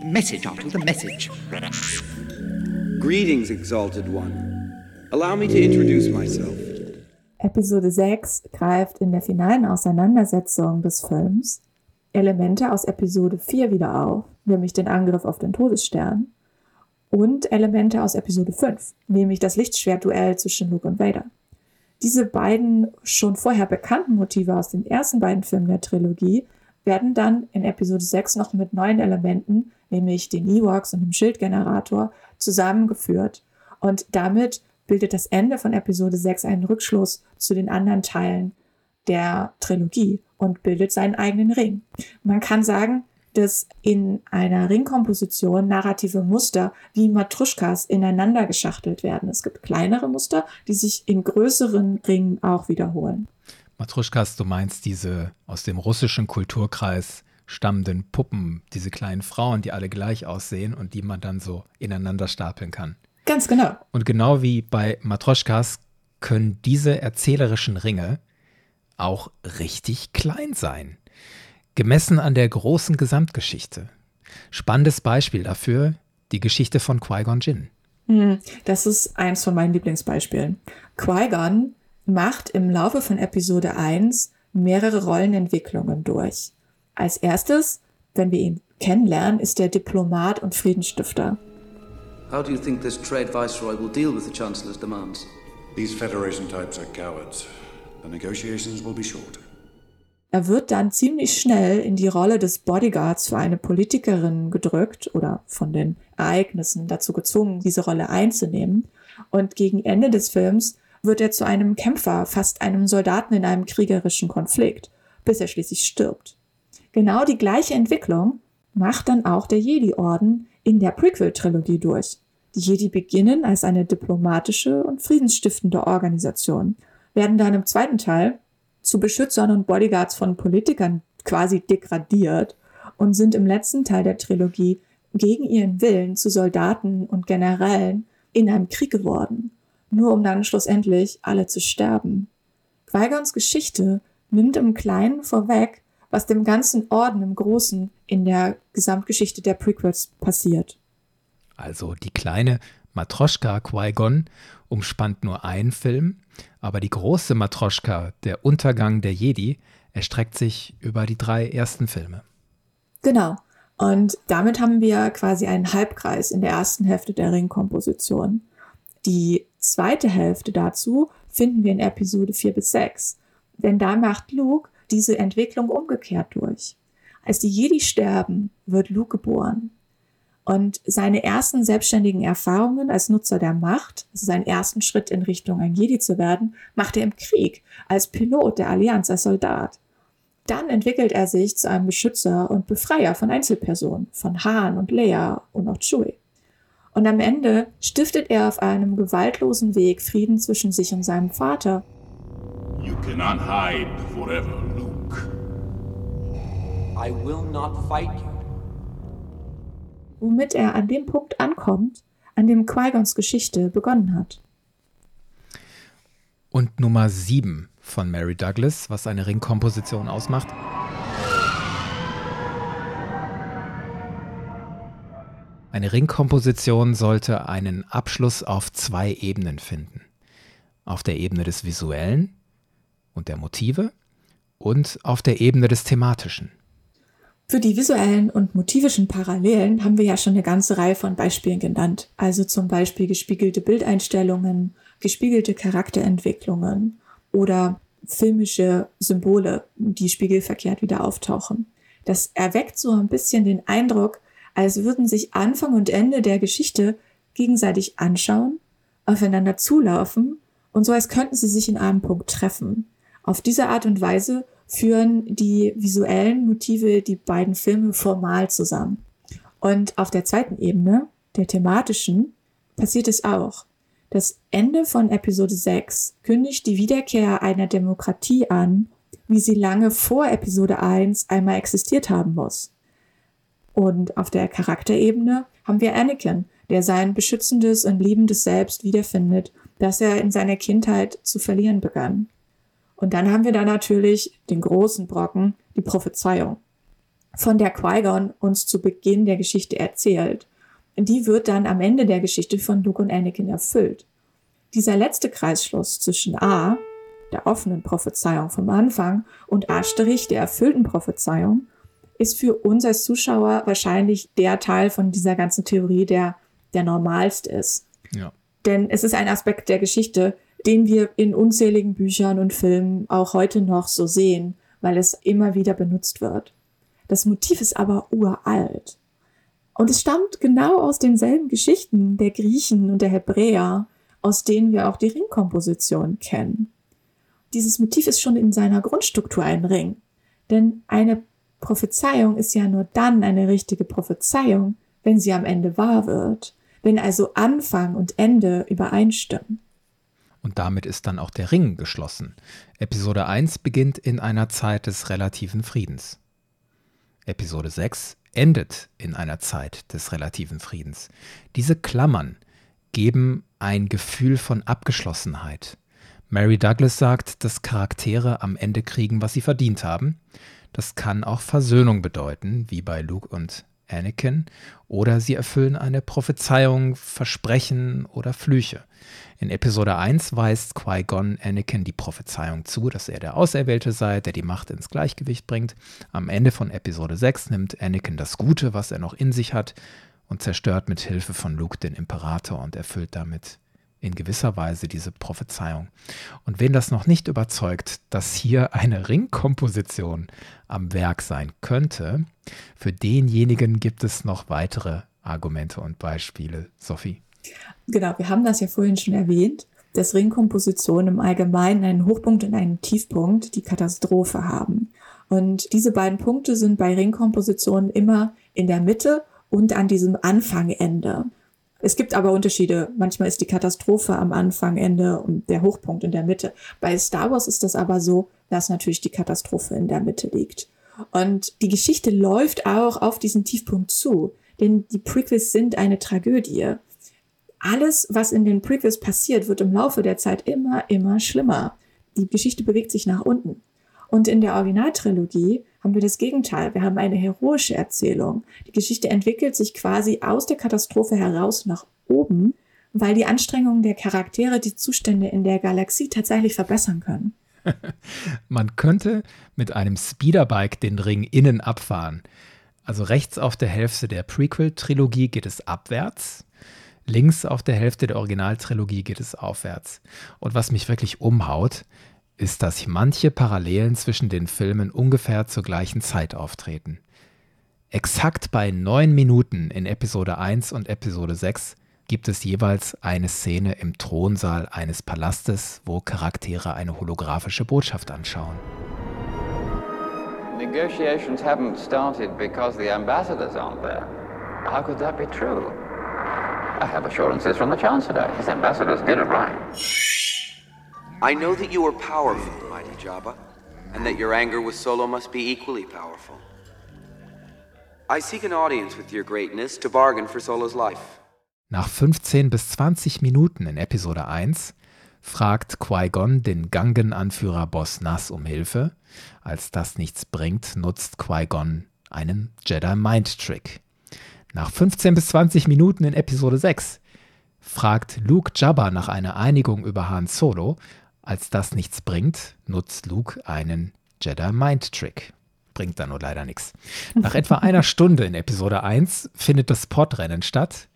The message, Artu, the message. Greetings, Exalted One. Allow me to introduce myself. Episode 6 greift in der finalen Auseinandersetzung des Films Elemente aus Episode 4 wieder auf, nämlich den Angriff auf den Todesstern, und Elemente aus Episode 5, nämlich das Lichtschwertduell zwischen Luke und Vader. Diese beiden schon vorher bekannten Motive aus den ersten beiden Filmen der Trilogie werden dann in Episode 6 noch mit neuen Elementen, nämlich den Ewoks und dem Schildgenerator, zusammengeführt. Und damit bildet das Ende von Episode 6 einen Rückschluss zu den anderen Teilen der Trilogie und bildet seinen eigenen Ring. Man kann sagen, dass in einer Ringkomposition narrative Muster wie Matruschkas ineinander geschachtelt werden. Es gibt kleinere Muster, die sich in größeren Ringen auch wiederholen. Matruschkas, du meinst diese aus dem russischen Kulturkreis stammenden Puppen, diese kleinen Frauen, die alle gleich aussehen und die man dann so ineinander stapeln kann. Ganz genau. Und genau wie bei Matroschkas können diese erzählerischen Ringe auch richtig klein sein. Gemessen an der großen Gesamtgeschichte. Spannendes Beispiel dafür die Geschichte von Qui-Gon Jinn. Hm, das ist eins von meinen Lieblingsbeispielen. Qui-Gon macht im Laufe von Episode 1 mehrere Rollenentwicklungen durch. Als erstes, wenn wir ihn kennenlernen, ist er Diplomat und Friedensstifter. How do you think this trade viceroy will deal with the Chancellor's demands? These Federation types are cowards. The negotiations will be short. Er wird dann ziemlich schnell in die Rolle des Bodyguards für eine Politikerin gedrückt oder von den Ereignissen dazu gezwungen, diese Rolle einzunehmen. Und gegen Ende des Films wird er zu einem Kämpfer, fast einem Soldaten in einem kriegerischen Konflikt, bis er schließlich stirbt. Genau die gleiche Entwicklung macht dann auch der Jedi-Orden in der Prequel-Trilogie durch. Die Jedi beginnen als eine diplomatische und friedensstiftende Organisation, werden dann im zweiten Teil zu Beschützern und Bodyguards von Politikern quasi degradiert und sind im letzten Teil der Trilogie gegen ihren Willen zu Soldaten und Generälen in einem Krieg geworden, nur um dann schlussendlich alle zu sterben. Qui-Gons Geschichte nimmt im Kleinen vorweg, was dem ganzen Orden im Großen in der Gesamtgeschichte der Prequels passiert. Also die kleine Matroschka Qui-Gon umspannt nur einen Film, Aber die große Matroschka, der Untergang der Jedi, erstreckt sich über die drei ersten Filme. Genau. Und damit haben wir quasi einen Halbkreis in der ersten Hälfte der Ringkomposition. Die zweite Hälfte dazu finden wir in Episode 4 bis 6. Denn da macht Luke diese Entwicklung umgekehrt durch. Als die Jedi sterben, wird Luke geboren. Und seine ersten selbstständigen Erfahrungen als Nutzer der Macht, also seinen ersten Schritt in Richtung ein Jedi zu werden, macht er im Krieg, als Pilot der Allianz, als Soldat. Dann entwickelt er sich zu einem Beschützer und Befreier von Einzelpersonen, von Han und Leia und auch Chewie. Und am Ende stiftet er auf einem gewaltlosen Weg Frieden zwischen sich und seinem Vater. You cannot hide forever, Luke. I will not fight you. Womit er an dem Punkt ankommt, an dem Qui-Gons Geschichte begonnen hat. Und Nummer 7 von Mary Douglas, was eine Ringkomposition ausmacht. Eine Ringkomposition sollte einen Abschluss auf zwei Ebenen finden. Auf der Ebene des Visuellen und der Motive und auf der Ebene des Thematischen. Für die visuellen und motivischen Parallelen haben wir ja schon eine ganze Reihe von Beispielen genannt. Also zum Beispiel gespiegelte Bildeinstellungen, gespiegelte Charakterentwicklungen oder filmische Symbole, die spiegelverkehrt wieder auftauchen. Das erweckt so ein bisschen den Eindruck, als würden sich Anfang und Ende der Geschichte gegenseitig anschauen, aufeinander zulaufen und so als könnten sie sich in einem Punkt treffen. Auf diese Art und Weise führen die visuellen Motive die beiden Filme formal zusammen. Und auf der zweiten Ebene, der thematischen, passiert es auch. Das Ende von Episode 6 kündigt die Wiederkehr einer Demokratie an, wie sie lange vor Episode 1 einmal existiert haben muss. Und auf der Charakterebene haben wir Anakin, der sein beschützendes und liebendes Selbst wiederfindet, das er in seiner Kindheit zu verlieren begann. Und dann haben wir da natürlich den großen Brocken, die Prophezeiung, von der Qui-Gon uns zu Beginn der Geschichte erzählt die wird dann am Ende der Geschichte von Luke und Anakin erfüllt. Dieser letzte Kreisschluss zwischen A, der offenen Prophezeiung vom Anfang, und A', der erfüllten Prophezeiung, ist für uns als Zuschauer wahrscheinlich der Teil von dieser ganzen Theorie, der der normalst ist. Ja. Denn es ist ein Aspekt der Geschichte, den wir in unzähligen Büchern und Filmen auch heute noch so sehen, weil es immer wieder benutzt wird. Das Motiv ist aber uralt. Und es stammt genau aus denselben Geschichten der Griechen und der Hebräer, aus denen wir auch die Ringkomposition kennen. Dieses Motiv ist schon in seiner Grundstruktur ein Ring. Denn eine Prophezeiung ist ja nur dann eine richtige Prophezeiung, wenn sie am Ende wahr wird, wenn also Anfang und Ende übereinstimmen. Und damit ist dann auch der Ring geschlossen. Episode 1 beginnt in einer Zeit des relativen Friedens. Episode 6 endet in einer Zeit des relativen Friedens. Diese Klammern geben ein Gefühl von Abgeschlossenheit. Mary Douglas sagt, dass Charaktere am Ende kriegen, was sie verdient haben. Das kann auch Versöhnung bedeuten, wie bei Luke und Anakin, oder sie erfüllen eine Prophezeiung, Versprechen oder Flüche. In Episode 1 weist Qui-Gon Anakin die Prophezeiung zu, dass er der Auserwählte sei, der die Macht ins Gleichgewicht bringt. Am Ende von Episode 6 nimmt Anakin das Gute, was er noch in sich hat, und zerstört mit Hilfe von Luke den Imperator und erfüllt damit in gewisser Weise diese Prophezeiung. Und wen das noch nicht überzeugt, dass hier eine Ringkomposition am Werk sein könnte, für denjenigen gibt es noch weitere Argumente und Beispiele. Sophie. Genau, wir haben das ja vorhin schon erwähnt, dass Ringkompositionen im Allgemeinen einen Hochpunkt und einen Tiefpunkt, die Katastrophe haben. Und diese beiden Punkte sind bei Ringkompositionen immer in der Mitte und an diesem Anfangende. Es gibt aber Unterschiede. Manchmal ist die Katastrophe am Anfang, Ende und der Hochpunkt in der Mitte. Bei Star Wars ist das aber so, dass natürlich die Katastrophe in der Mitte liegt. Und die Geschichte läuft auch auf diesen Tiefpunkt zu, denn die Prequels sind eine Tragödie. Alles, was in den Prequels passiert, wird im Laufe der Zeit immer, immer schlimmer. Die Geschichte bewegt sich nach unten. Und in der Originaltrilogie haben wir das Gegenteil. Wir haben eine heroische Erzählung. Die Geschichte entwickelt sich quasi aus der Katastrophe heraus nach oben weil die Anstrengungen der Charaktere die Zustände in der Galaxie tatsächlich verbessern können. Man könnte mit einem Speederbike den Ring innen abfahren. Also rechts auf der Hälfte der Prequel-Trilogie geht es abwärts, links auf der Hälfte der Originaltrilogie geht es aufwärts. Und was mich wirklich umhaut, ist, dass manche Parallelen zwischen den Filmen ungefähr zur gleichen Zeit auftreten. Exakt bei neun Minuten in Episode 1 und Episode 6 gibt es jeweils eine Szene im Thronsaal eines Palastes, wo Charaktere eine holographische Botschaft anschauen. Negotiations haven't started because the ambassadors aren't there. How could that be true? I have assurances from the Chancellor. His ambassadors did arrive. I know that you are powerful, mighty Jabba, and that your anger with Solo must be equally powerful. I seek an audience with your greatness to bargain for Solo's life. Nach 15 bis 20 Minuten in Episode 1 fragt Qui-Gon den Gangen-Anführer Boss Nass um Hilfe. Als das nichts bringt, nutzt Qui-Gon einen Jedi-Mind-Trick. Nach 15 bis 20 Minuten in Episode 6 fragt Luke Jabba nach einer Einigung über Han Solo. Als das nichts bringt, nutzt Luke einen Jedi-Mind-Trick. Bringt da nur leider nichts. Nach etwa einer Stunde in Episode 1 findet das Podrennen statt.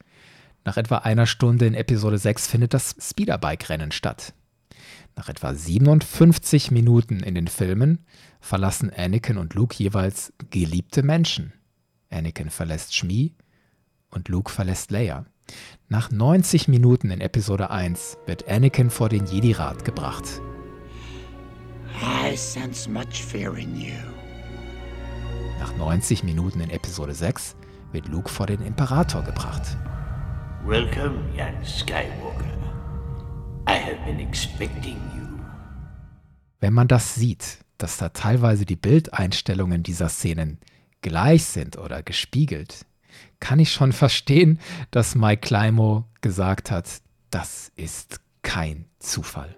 Nach etwa einer Stunde in Episode 6 findet das Speederbike-Rennen statt. Nach etwa 57 Minuten in den Filmen verlassen Anakin und Luke jeweils geliebte Menschen. Anakin verlässt Shmi und Luke verlässt Leia. Nach 90 Minuten in Episode 1 wird Anakin vor den Jedi-Rat gebracht. I sense much fear in you. Nach 90 Minuten in Episode 6 wird Luke vor den Imperator gebracht. Welcome, young Skywalker. I have been expecting you. Wenn man das sieht, dass da teilweise die Bildeinstellungen dieser Szenen gleich sind oder gespiegelt, kann ich schon verstehen, dass Mike Climo gesagt hat, das ist kein Zufall.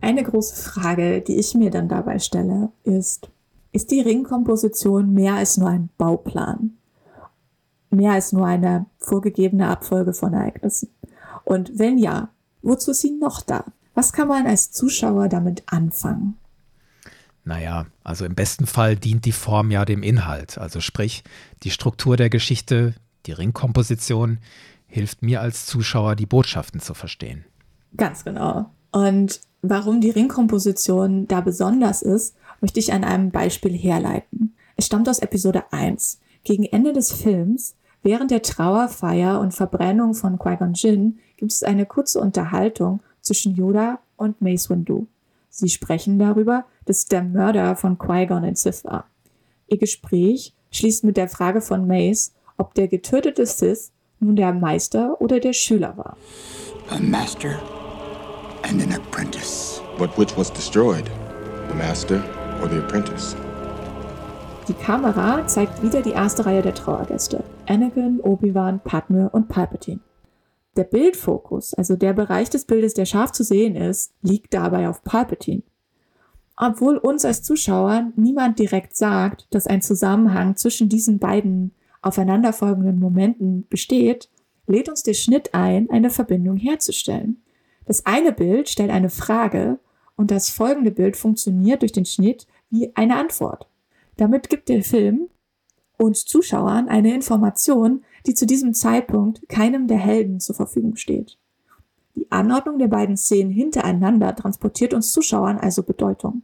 Eine große Frage, die ich mir dann dabei stelle, ist, ist die Ringkomposition mehr als nur ein Bauplan? Mehr als nur eine vorgegebene Abfolge von Ereignissen? Und wenn ja, wozu ist sie noch da? Was kann man als Zuschauer damit anfangen? Naja, also im besten Fall dient die Form ja dem Inhalt. Also sprich, die Struktur der Geschichte, die Ringkomposition hilft mir als Zuschauer, die Botschaften zu verstehen. Ganz genau. Und Warum die Ringkomposition da besonders ist, möchte ich an einem Beispiel herleiten. Es stammt aus Episode 1. Gegen Ende des Films, während der Trauerfeier und Verbrennung von Qui-Gon Jinn, gibt es eine kurze Unterhaltung zwischen Yoda und Mace Windu. Sie sprechen darüber, dass der Mörder von Qui-Gon ein Sith war. Ihr Gespräch schließt mit der Frage von Mace, ob der getötete Sith nun der Meister oder der Schüler war. A master and an apprentice. But which was destroyed? The master or the apprentice? Die Kamera zeigt wieder die erste Reihe der Trauergäste. Anakin, Obi-Wan, Padme und Palpatine. Der Bildfokus, also der Bereich des Bildes, der scharf zu sehen ist, liegt dabei auf Palpatine. Obwohl uns als Zuschauer niemand direkt sagt, dass ein Zusammenhang zwischen diesen beiden aufeinanderfolgenden Momenten besteht, lädt uns der Schnitt ein, eine Verbindung herzustellen. Das eine Bild stellt eine Frage und das folgende Bild funktioniert durch den Schnitt wie eine Antwort. Damit gibt der Film uns Zuschauern eine Information, die zu diesem Zeitpunkt keinem der Helden zur Verfügung steht. Die Anordnung der beiden Szenen hintereinander transportiert uns Zuschauern also Bedeutung.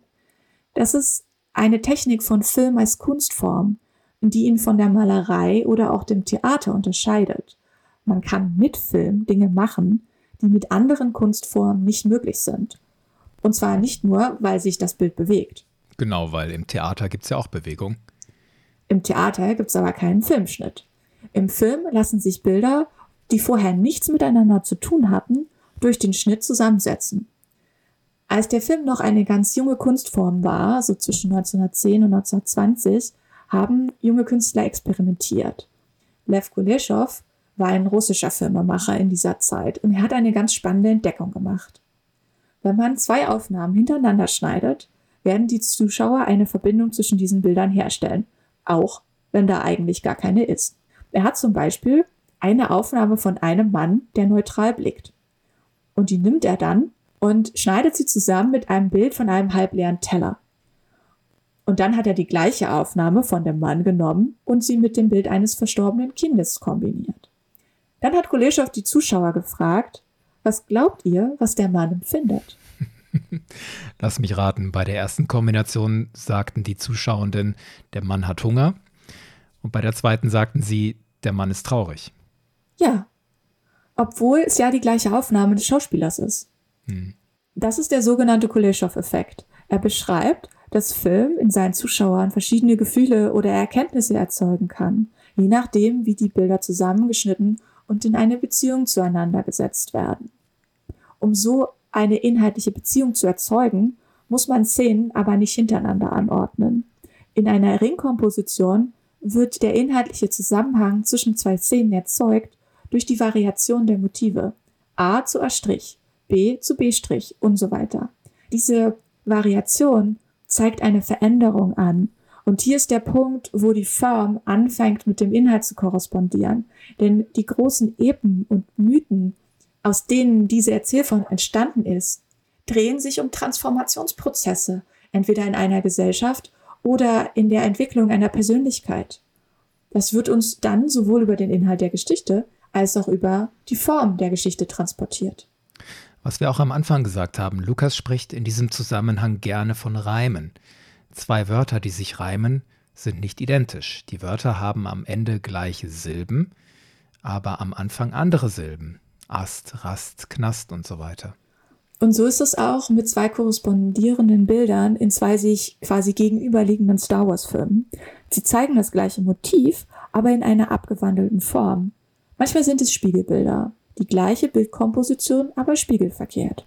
Das ist eine Technik von Film als Kunstform, die ihn von der Malerei oder auch dem Theater unterscheidet. Man kann mit Film Dinge machen, die mit anderen Kunstformen nicht möglich sind. Und zwar nicht nur, weil sich das Bild bewegt. Genau, weil im Theater gibt es ja auch Bewegung. Im Theater gibt es aber keinen Filmschnitt. Im Film lassen sich Bilder, die vorher nichts miteinander zu tun hatten, durch den Schnitt zusammensetzen. Als der Film noch eine ganz junge Kunstform war, so zwischen 1910 und 1920, haben junge Künstler experimentiert. Lev Kuleshov war ein russischer Filmemacher in dieser Zeit und er hat eine ganz spannende Entdeckung gemacht. Wenn man zwei Aufnahmen hintereinander schneidet, werden die Zuschauer eine Verbindung zwischen diesen Bildern herstellen, auch wenn da eigentlich gar keine ist. Er hat zum Beispiel eine Aufnahme von einem Mann, der neutral blickt. Und die nimmt er dann und schneidet sie zusammen mit einem Bild von einem halbleeren Teller. Und dann hat er die gleiche Aufnahme von dem Mann genommen und sie mit dem Bild eines verstorbenen Kindes kombiniert. Dann hat Kuleschow die Zuschauer gefragt, was glaubt ihr, was der Mann empfindet? Lass mich raten, bei der ersten Kombination sagten die Zuschauenden, der Mann hat Hunger. Und bei der zweiten sagten sie, der Mann ist traurig. Ja, obwohl es ja die gleiche Aufnahme des Schauspielers ist. Hm. Das ist der sogenannte Kuleshov-Effekt. Er beschreibt, dass Film in seinen Zuschauern verschiedene Gefühle oder Erkenntnisse erzeugen kann, je nachdem, wie die Bilder zusammengeschnitten und in eine Beziehung zueinander gesetzt werden. Um so eine inhaltliche Beziehung zu erzeugen, muss man Szenen aber nicht hintereinander anordnen. In einer Ringkomposition wird der inhaltliche Zusammenhang zwischen zwei Szenen erzeugt durch die Variation der Motive A zu A', B zu B' und so weiter. Diese Variation zeigt eine Veränderung an. Und hier ist der Punkt, wo die Form anfängt mit dem Inhalt zu korrespondieren. Denn die großen Epen und Mythen, aus denen diese Erzählform entstanden ist, drehen sich um Transformationsprozesse, entweder in einer Gesellschaft oder in der Entwicklung einer Persönlichkeit. Das wird uns dann sowohl über den Inhalt der Geschichte als auch über die Form der Geschichte transportiert. Was wir auch am Anfang gesagt haben, Lukas spricht in diesem Zusammenhang gerne von Reimen. Zwei Wörter, die sich reimen, sind nicht identisch. Die Wörter haben am Ende gleiche Silben, aber am Anfang andere Silben. Ast, Rast, Knast und so weiter. Und so ist es auch mit zwei korrespondierenden Bildern in zwei sich quasi gegenüberliegenden Star Wars-Filmen. Sie zeigen das gleiche Motiv, aber in einer abgewandelten Form. Manchmal sind es Spiegelbilder, die gleiche Bildkomposition, aber spiegelverkehrt.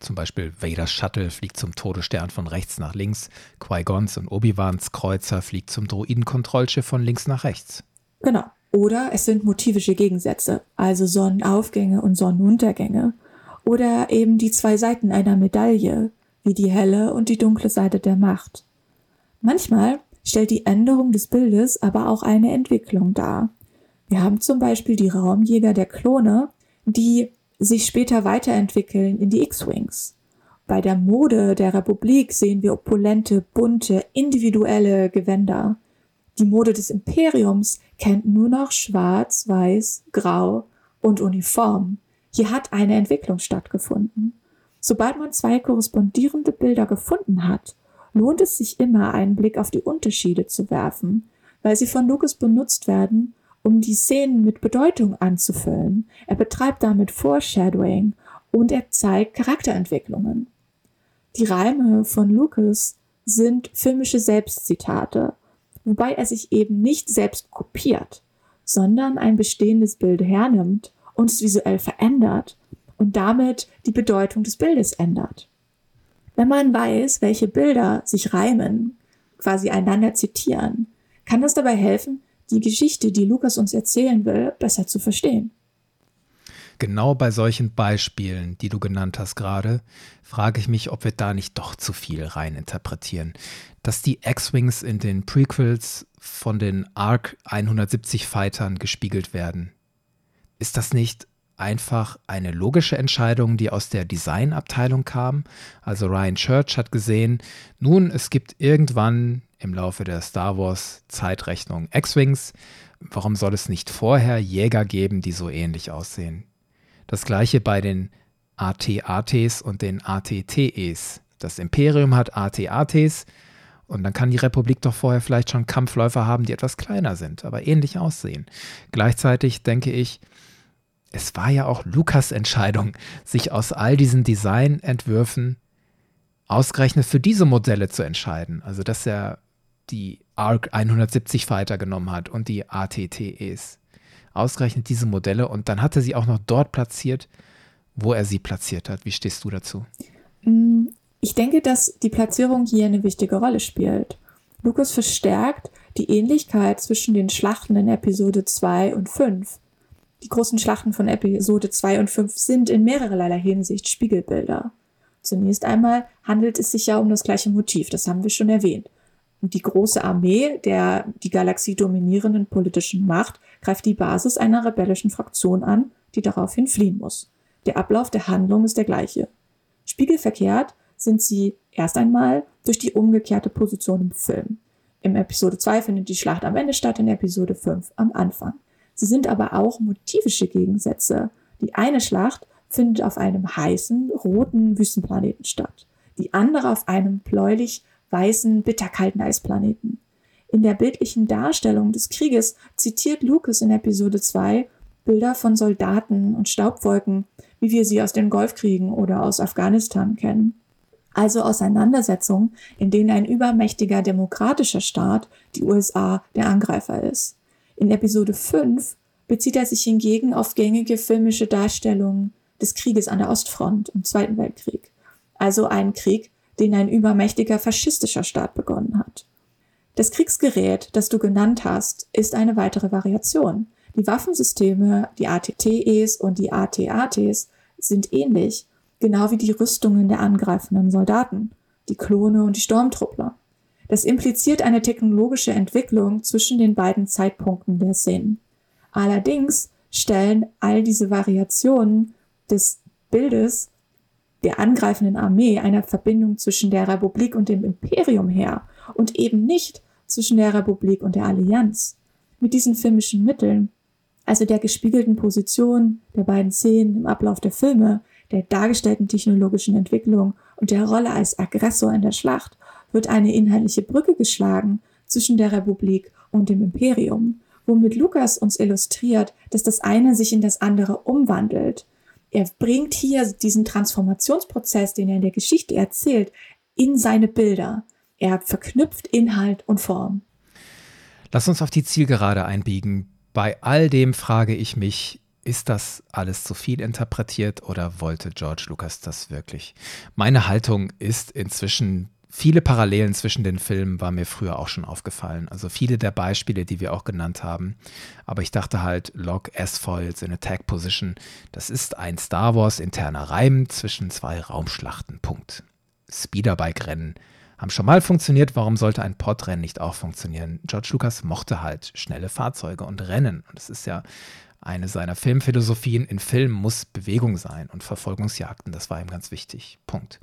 Zum Beispiel Vaders Shuttle fliegt zum Todesstern von rechts nach links, Qui-Gons und Obi-Wans Kreuzer fliegt zum Droidenkontrollschiff von links nach rechts. Genau. Oder es sind motivische Gegensätze, also Sonnenaufgänge und Sonnenuntergänge. Oder eben die zwei Seiten einer Medaille, wie die helle und die dunkle Seite der Macht. Manchmal stellt die Änderung des Bildes aber auch eine Entwicklung dar. Wir haben zum Beispiel die Raumjäger der Klone, die sich später weiterentwickeln in die X-Wings. Bei der Mode der Republik sehen wir opulente, bunte, individuelle Gewänder. Die Mode des Imperiums kennt nur noch schwarz, weiß, grau und Uniform. Hier hat eine Entwicklung stattgefunden. Sobald man zwei korrespondierende Bilder gefunden hat, lohnt es sich immer, einen Blick auf die Unterschiede zu werfen, weil sie von Lucas benutzt werden, um die Szenen mit Bedeutung anzufüllen. Er betreibt damit Foreshadowing und er zeigt Charakterentwicklungen. Die Reime von Lucas sind filmische Selbstzitate, wobei er sich eben nicht selbst kopiert, sondern ein bestehendes Bild hernimmt und es visuell verändert und damit die Bedeutung des Bildes ändert. Wenn man weiß, welche Bilder sich reimen, quasi einander zitieren, kann das dabei helfen, die Geschichte, die Lukas uns erzählen will, besser zu verstehen. Genau bei solchen Beispielen, die du genannt hast gerade, frage ich mich, ob wir da nicht doch zu viel reininterpretieren. Dass die X-Wings in den Prequels von den ARC 170 Fightern gespiegelt werden. Ist das nicht einfach eine logische Entscheidung, die aus der Designabteilung kam? Also Ryan Church hat gesehen, nun, es gibt irgendwann im Laufe der Star Wars Zeitrechnung X-Wings. Warum soll es nicht vorher Jäger geben, die so ähnlich aussehen? Das gleiche bei den AT-ATs und den AT-TEs. Das Imperium hat AT-ATs und dann kann die Republik doch vorher vielleicht schon Kampfläufer haben, die etwas kleiner sind, aber ähnlich aussehen. Gleichzeitig denke ich, es war ja auch Lukas Entscheidung, sich aus all diesen Designentwürfen ausgerechnet für diese Modelle zu entscheiden. Also, dass er die ARC 170 Fighter genommen hat und die ATTEs. Ausgerechnet diese Modelle und dann hat er sie auch noch dort platziert, wo er sie platziert hat. Wie stehst du dazu? Mm, ich denke, dass die Platzierung hier eine wichtige Rolle spielt. Lukas verstärkt die Ähnlichkeit zwischen den Schlachten in Episode 2 und 5. Die großen Schlachten von Episode 2 und 5 sind in mehrerlei Hinsicht Spiegelbilder. Zunächst einmal handelt es sich ja um das gleiche Motiv, das haben wir schon erwähnt. Und die große Armee der die Galaxie dominierenden politischen Macht greift die Basis einer rebellischen Fraktion an, die daraufhin fliehen muss. Der Ablauf der Handlung ist der gleiche. Spiegelverkehrt sind sie erst einmal durch die umgekehrte Position im Film. Im Episode 2 findet die Schlacht am Ende statt, in Episode 5 am Anfang. Sie sind aber auch motivische Gegensätze. Die eine Schlacht findet auf einem heißen, roten Wüstenplaneten statt. Die andere auf einem bläulich-weißen, bitterkalten Eisplaneten. In der bildlichen Darstellung des Krieges zitiert Lucas in Episode 2 Bilder von Soldaten und Staubwolken, wie wir sie aus den Golfkriegen oder aus Afghanistan kennen. Also Auseinandersetzungen, in denen ein übermächtiger demokratischer Staat, die USA, der Angreifer ist. In Episode 5 bezieht er sich hingegen auf gängige filmische Darstellungen des Krieges an der Ostfront im Zweiten Weltkrieg. Also einen Krieg, den ein übermächtiger faschistischer Staat begonnen hat. Das Kriegsgerät, das du genannt hast, ist eine weitere Variation. Die Waffensysteme, die ATTEs und die ATATs sind ähnlich, genau wie die Rüstungen der angreifenden Soldaten, die Klone und die Sturmtruppler. Das impliziert eine technologische Entwicklung zwischen den beiden Zeitpunkten der Szenen. Allerdings stellen all diese Variationen des Bildes der angreifenden Armee eine Verbindung zwischen der Republik und dem Imperium her und eben nicht zwischen der Republik und der Allianz. Mit diesen filmischen Mitteln, also der gespiegelten Position der beiden Szenen im Ablauf der Filme, der dargestellten technologischen Entwicklung und der Rolle als Aggressor in der Schlacht, wird eine inhaltliche Brücke geschlagen zwischen der Republik und dem Imperium, womit Lukas uns illustriert, dass das eine sich in das andere umwandelt. Er bringt hier diesen Transformationsprozess, den er in der Geschichte erzählt, in seine Bilder. Er verknüpft Inhalt und Form. Lass uns auf die Zielgerade einbiegen. Bei all dem frage ich mich, ist das alles zu viel interpretiert oder wollte George Lucas das wirklich? Meine Haltung ist inzwischen viele Parallelen zwischen den Filmen war mir früher auch schon aufgefallen. Also viele der Beispiele, die wir auch genannt haben. Aber ich dachte halt, Log S-Foils in Attack Position, das ist ein Star Wars interner Reim zwischen zwei Raumschlachten. Punkt. Speederbike-Rennen haben schon mal funktioniert, warum sollte ein Podrennen nicht auch funktionieren? George Lucas mochte halt schnelle Fahrzeuge und Rennen. Und es ist ja eine seiner Filmphilosophien in Filmen muss Bewegung sein und Verfolgungsjagden, das war ihm ganz wichtig. Punkt.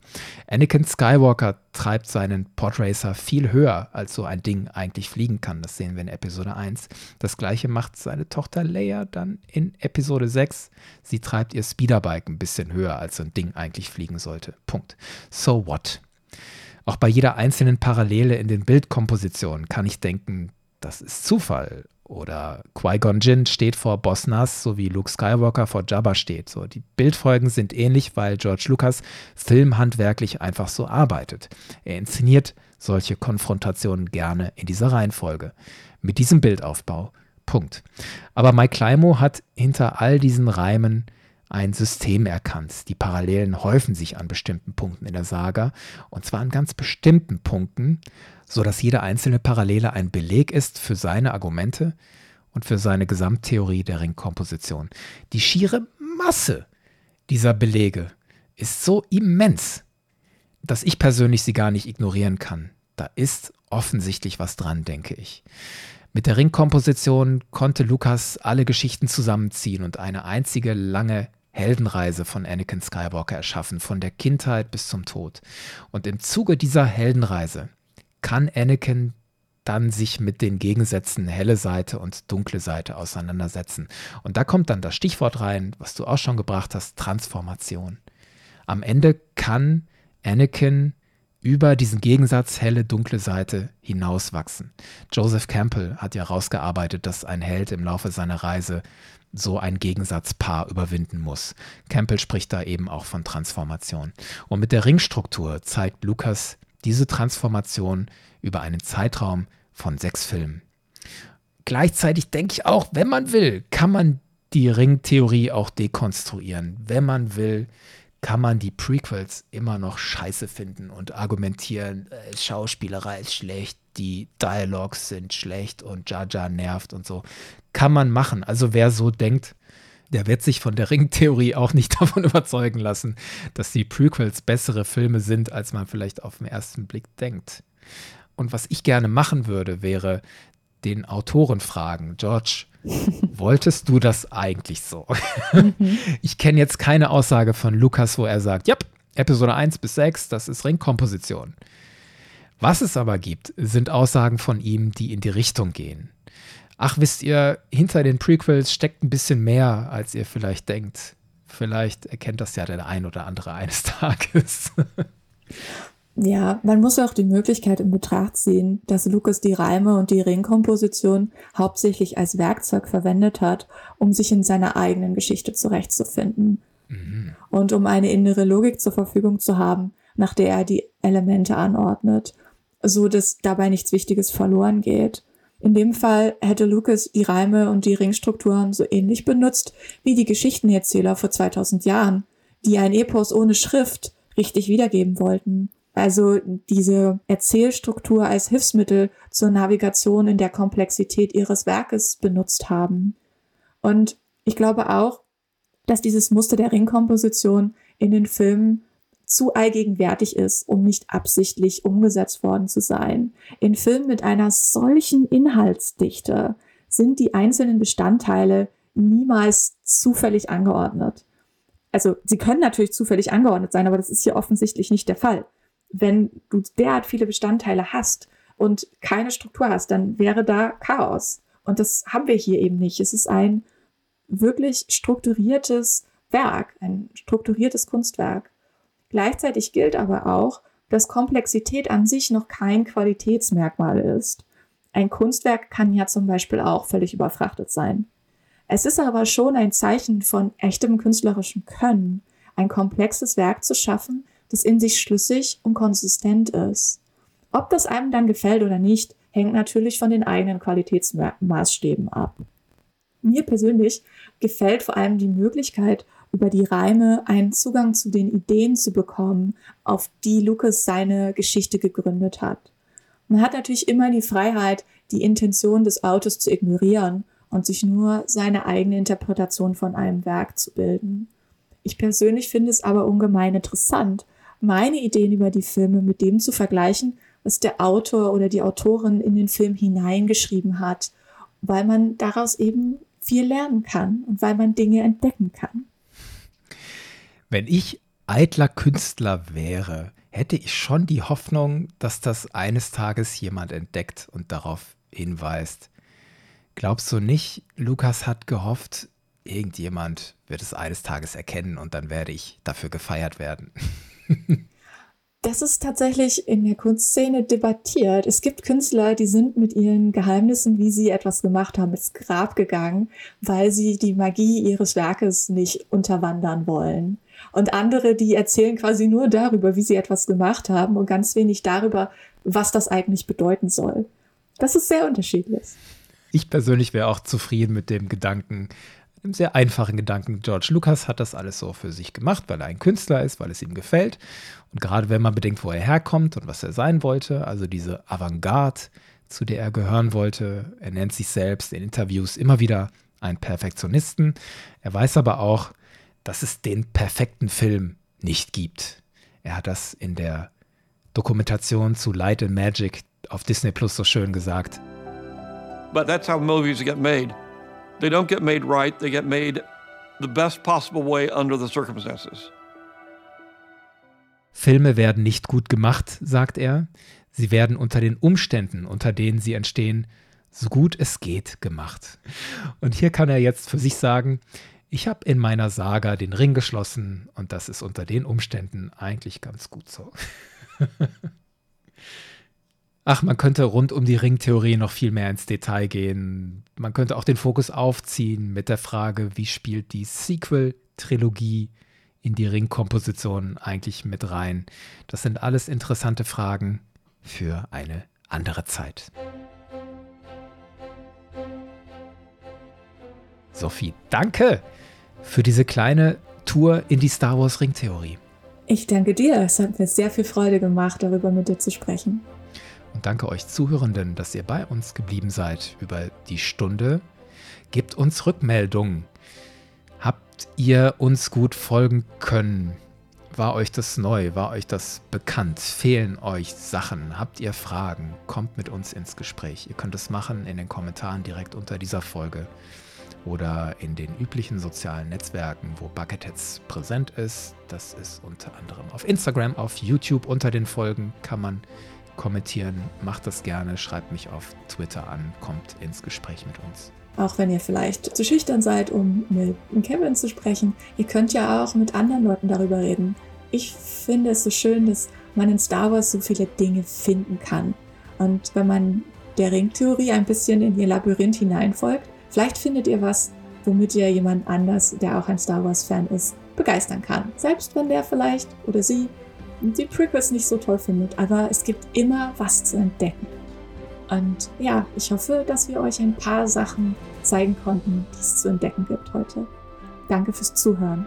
Anakin Skywalker treibt seinen Podracer viel höher, als so ein Ding eigentlich fliegen kann. Das sehen wir in Episode 1. Das gleiche macht seine Tochter Leia dann in Episode 6. Sie treibt ihr Speederbike ein bisschen höher, als so ein Ding eigentlich fliegen sollte. Punkt. So what? Auch bei jeder einzelnen Parallele in den Bildkompositionen kann ich denken, das ist Zufall oder Qui-Gon Jinn steht vor Boss Nass, so wie Luke Skywalker vor Jabba steht. So, die Bildfolgen sind ähnlich, weil George Lucas filmhandwerklich einfach so arbeitet. Er inszeniert solche Konfrontationen gerne in dieser Reihenfolge. Mit diesem Bildaufbau. Punkt. Aber Mike Climo hat hinter all diesen Reimen ein System erkannt. Die Parallelen häufen sich an bestimmten Punkten in der Saga und zwar an ganz bestimmten Punkten, sodass jede einzelne Parallele ein Beleg ist für seine Argumente und für seine Gesamttheorie der Ringkomposition. Die schiere Masse dieser Belege ist so immens, dass ich persönlich sie gar nicht ignorieren kann. Da ist offensichtlich was dran, denke ich. Mit der Ringkomposition konnte Lukas alle Geschichten zusammenziehen und eine einzige lange Heldenreise von Anakin Skywalker erschaffen, von der Kindheit bis zum Tod. Und im Zuge dieser Heldenreise kann Anakin dann sich mit den Gegensätzen helle Seite und dunkle Seite auseinandersetzen. Und da kommt dann das Stichwort rein, was du auch schon gebracht hast, Transformation. Am Ende kann Anakin über diesen Gegensatz helle, dunkle Seite hinauswachsen. Joseph Campbell hat ja herausgearbeitet, dass ein Held im Laufe seiner Reise so ein Gegensatzpaar überwinden muss. Campbell spricht da eben auch von Transformation. Und mit der Ringstruktur zeigt Lukas diese Transformation über einen Zeitraum von sechs Filmen. Gleichzeitig denke ich auch, wenn man will, kann man die Ringtheorie auch dekonstruieren. Wenn man will, kann man die Prequels immer noch scheiße finden und argumentieren, äh, Schauspielerei ist schlecht, die Dialogs sind schlecht und Jar nervt und so. Kann man machen. Also wer so denkt, der wird sich von der Ringtheorie auch nicht davon überzeugen lassen, dass die Prequels bessere Filme sind, als man vielleicht auf den ersten Blick denkt. Und was ich gerne machen würde, wäre den Autoren fragen, George, wolltest du das eigentlich so? Ich kenne jetzt keine Aussage von Lukas, wo er sagt, ja, Episode 1 bis 6, das ist Ringkomposition. Was es aber gibt, sind Aussagen von ihm, die in die Richtung gehen. Ach, wisst ihr, hinter den Prequels steckt ein bisschen mehr, als ihr vielleicht denkt. Vielleicht erkennt das ja der ein oder andere eines Tages. Ja, man muss auch die Möglichkeit in Betracht ziehen, dass Lucas die Reime und die Ringkomposition hauptsächlich als Werkzeug verwendet hat, um sich in seiner eigenen Geschichte zurechtzufinden. Mhm. Und um eine innere Logik zur Verfügung zu haben, nach der er die Elemente anordnet, so dass dabei nichts Wichtiges verloren geht. In dem Fall hätte Lucas die Reime und die Ringstrukturen so ähnlich benutzt wie die Geschichtenerzähler vor 2000 Jahren, die ein Epos ohne Schrift richtig wiedergeben wollten. Also diese Erzählstruktur als Hilfsmittel zur Navigation in der Komplexität ihres Werkes benutzt haben. Und ich glaube auch, dass dieses Muster der Ringkomposition in den Filmen zu allgegenwärtig ist, um nicht absichtlich umgesetzt worden zu sein. In Filmen mit einer solchen Inhaltsdichte sind die einzelnen Bestandteile niemals zufällig angeordnet. Also sie können natürlich zufällig angeordnet sein, aber das ist hier offensichtlich nicht der Fall. Wenn du derart viele Bestandteile hast und keine Struktur hast, dann wäre da Chaos. Und das haben wir hier eben nicht. Es ist ein wirklich strukturiertes Werk, ein strukturiertes Kunstwerk. Gleichzeitig gilt aber auch, dass Komplexität an sich noch kein Qualitätsmerkmal ist. Ein Kunstwerk kann ja zum Beispiel auch völlig überfrachtet sein. Es ist aber schon ein Zeichen von echtem künstlerischem Können, ein komplexes Werk zu schaffen, das in sich schlüssig und konsistent ist. Ob das einem dann gefällt oder nicht, hängt natürlich von den eigenen Qualitätsmaßstäben ab. Mir persönlich gefällt vor allem die Möglichkeit, über die Reime einen Zugang zu den Ideen zu bekommen, auf die Lucas seine Geschichte gegründet hat. Man hat natürlich immer die Freiheit, die Intention des Autors zu ignorieren und sich nur seine eigene Interpretation von einem Werk zu bilden. Ich persönlich finde es aber ungemein interessant, meine Ideen über die Filme mit dem zu vergleichen, was der Autor oder die Autorin in den Film hineingeschrieben hat, weil man daraus eben viel lernen kann und weil man Dinge entdecken kann. Wenn ich eitler Künstler wäre, hätte ich schon die Hoffnung, dass das eines Tages jemand entdeckt und darauf hinweist. Glaubst du nicht, Lukas hat gehofft, irgendjemand wird es eines Tages erkennen und dann werde ich dafür gefeiert werden? Das ist tatsächlich in der Kunstszene debattiert. Es gibt Künstler, die sind mit ihren Geheimnissen, wie sie etwas gemacht haben, ins Grab gegangen, weil sie die Magie ihres Werkes nicht unterwandern wollen. Und andere, die erzählen quasi nur darüber, wie sie etwas gemacht haben und ganz wenig darüber, was das eigentlich bedeuten soll. Das ist sehr unterschiedlich. Ich persönlich wäre auch zufrieden mit dem Gedanken, einem sehr einfachen Gedanken. George Lucas hat das alles so für sich gemacht, weil er ein Künstler ist, weil es ihm gefällt. Und gerade wenn man bedenkt, wo er herkommt und was er sein wollte, also diese Avantgarde, zu der er gehören wollte, er nennt sich selbst in Interviews immer wieder einen Perfektionisten. Er weiß aber auch, dass es den perfekten Film nicht gibt. Er hat das in der Dokumentation zu Light and Magic auf Disney Plus so schön gesagt. But that's how movies get made. They don't get made right, they get made the best possible way under the circumstances. Filme werden nicht gut gemacht, sagt er. Sie werden unter den Umständen, unter denen sie entstehen, so gut es geht gemacht. Und hier kann er jetzt für sich sagen, ich habe in meiner Saga den Ring geschlossen und das ist unter den Umständen eigentlich ganz gut so. Ach, man könnte rund um die Ringtheorie noch viel mehr ins Detail gehen. Man könnte auch den Fokus aufziehen mit der Frage, wie spielt die Sequel-Trilogie in die Ringkomposition eigentlich mit rein? Das sind alles interessante Fragen für eine andere Zeit. Sophie, danke für diese kleine Tour in die Star Wars Ringtheorie. Ich danke dir. Es hat mir sehr viel Freude gemacht, darüber mit dir zu sprechen. Und danke euch Zuhörenden, dass ihr bei uns geblieben seid über die Stunde. Gebt uns Rückmeldungen. Habt ihr uns gut folgen können? War euch das neu? War euch das bekannt? Fehlen euch Sachen? Habt ihr Fragen? Kommt mit uns ins Gespräch. Ihr könnt es machen in den Kommentaren direkt unter dieser Folge oder in den üblichen sozialen Netzwerken, wo Bucketheads präsent ist. Das ist unter anderem auf Instagram, auf YouTube unter den Folgen kann man kommentieren. Macht das gerne, schreibt mich auf Twitter an, kommt ins Gespräch mit uns. Auch wenn ihr vielleicht zu schüchtern seid, um mit Kevin zu sprechen, ihr könnt ja auch mit anderen Leuten darüber reden. Ich finde es so schön, dass man in Star Wars so viele Dinge finden kann. Und wenn man der Ringtheorie ein bisschen in ihr Labyrinth hineinfolgt, vielleicht findet ihr was, womit ihr jemand anders, der auch ein Star Wars-Fan ist, begeistern kann. Selbst wenn der vielleicht oder sie die Prequels nicht so toll findet, aber es gibt immer was zu entdecken. Und ja, ich hoffe, dass wir euch ein paar Sachen zeigen konnten, die es zu entdecken gibt heute. Danke fürs Zuhören.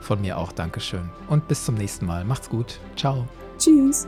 Von mir auch Dankeschön. Und bis zum nächsten Mal. Macht's gut. Ciao. Tschüss.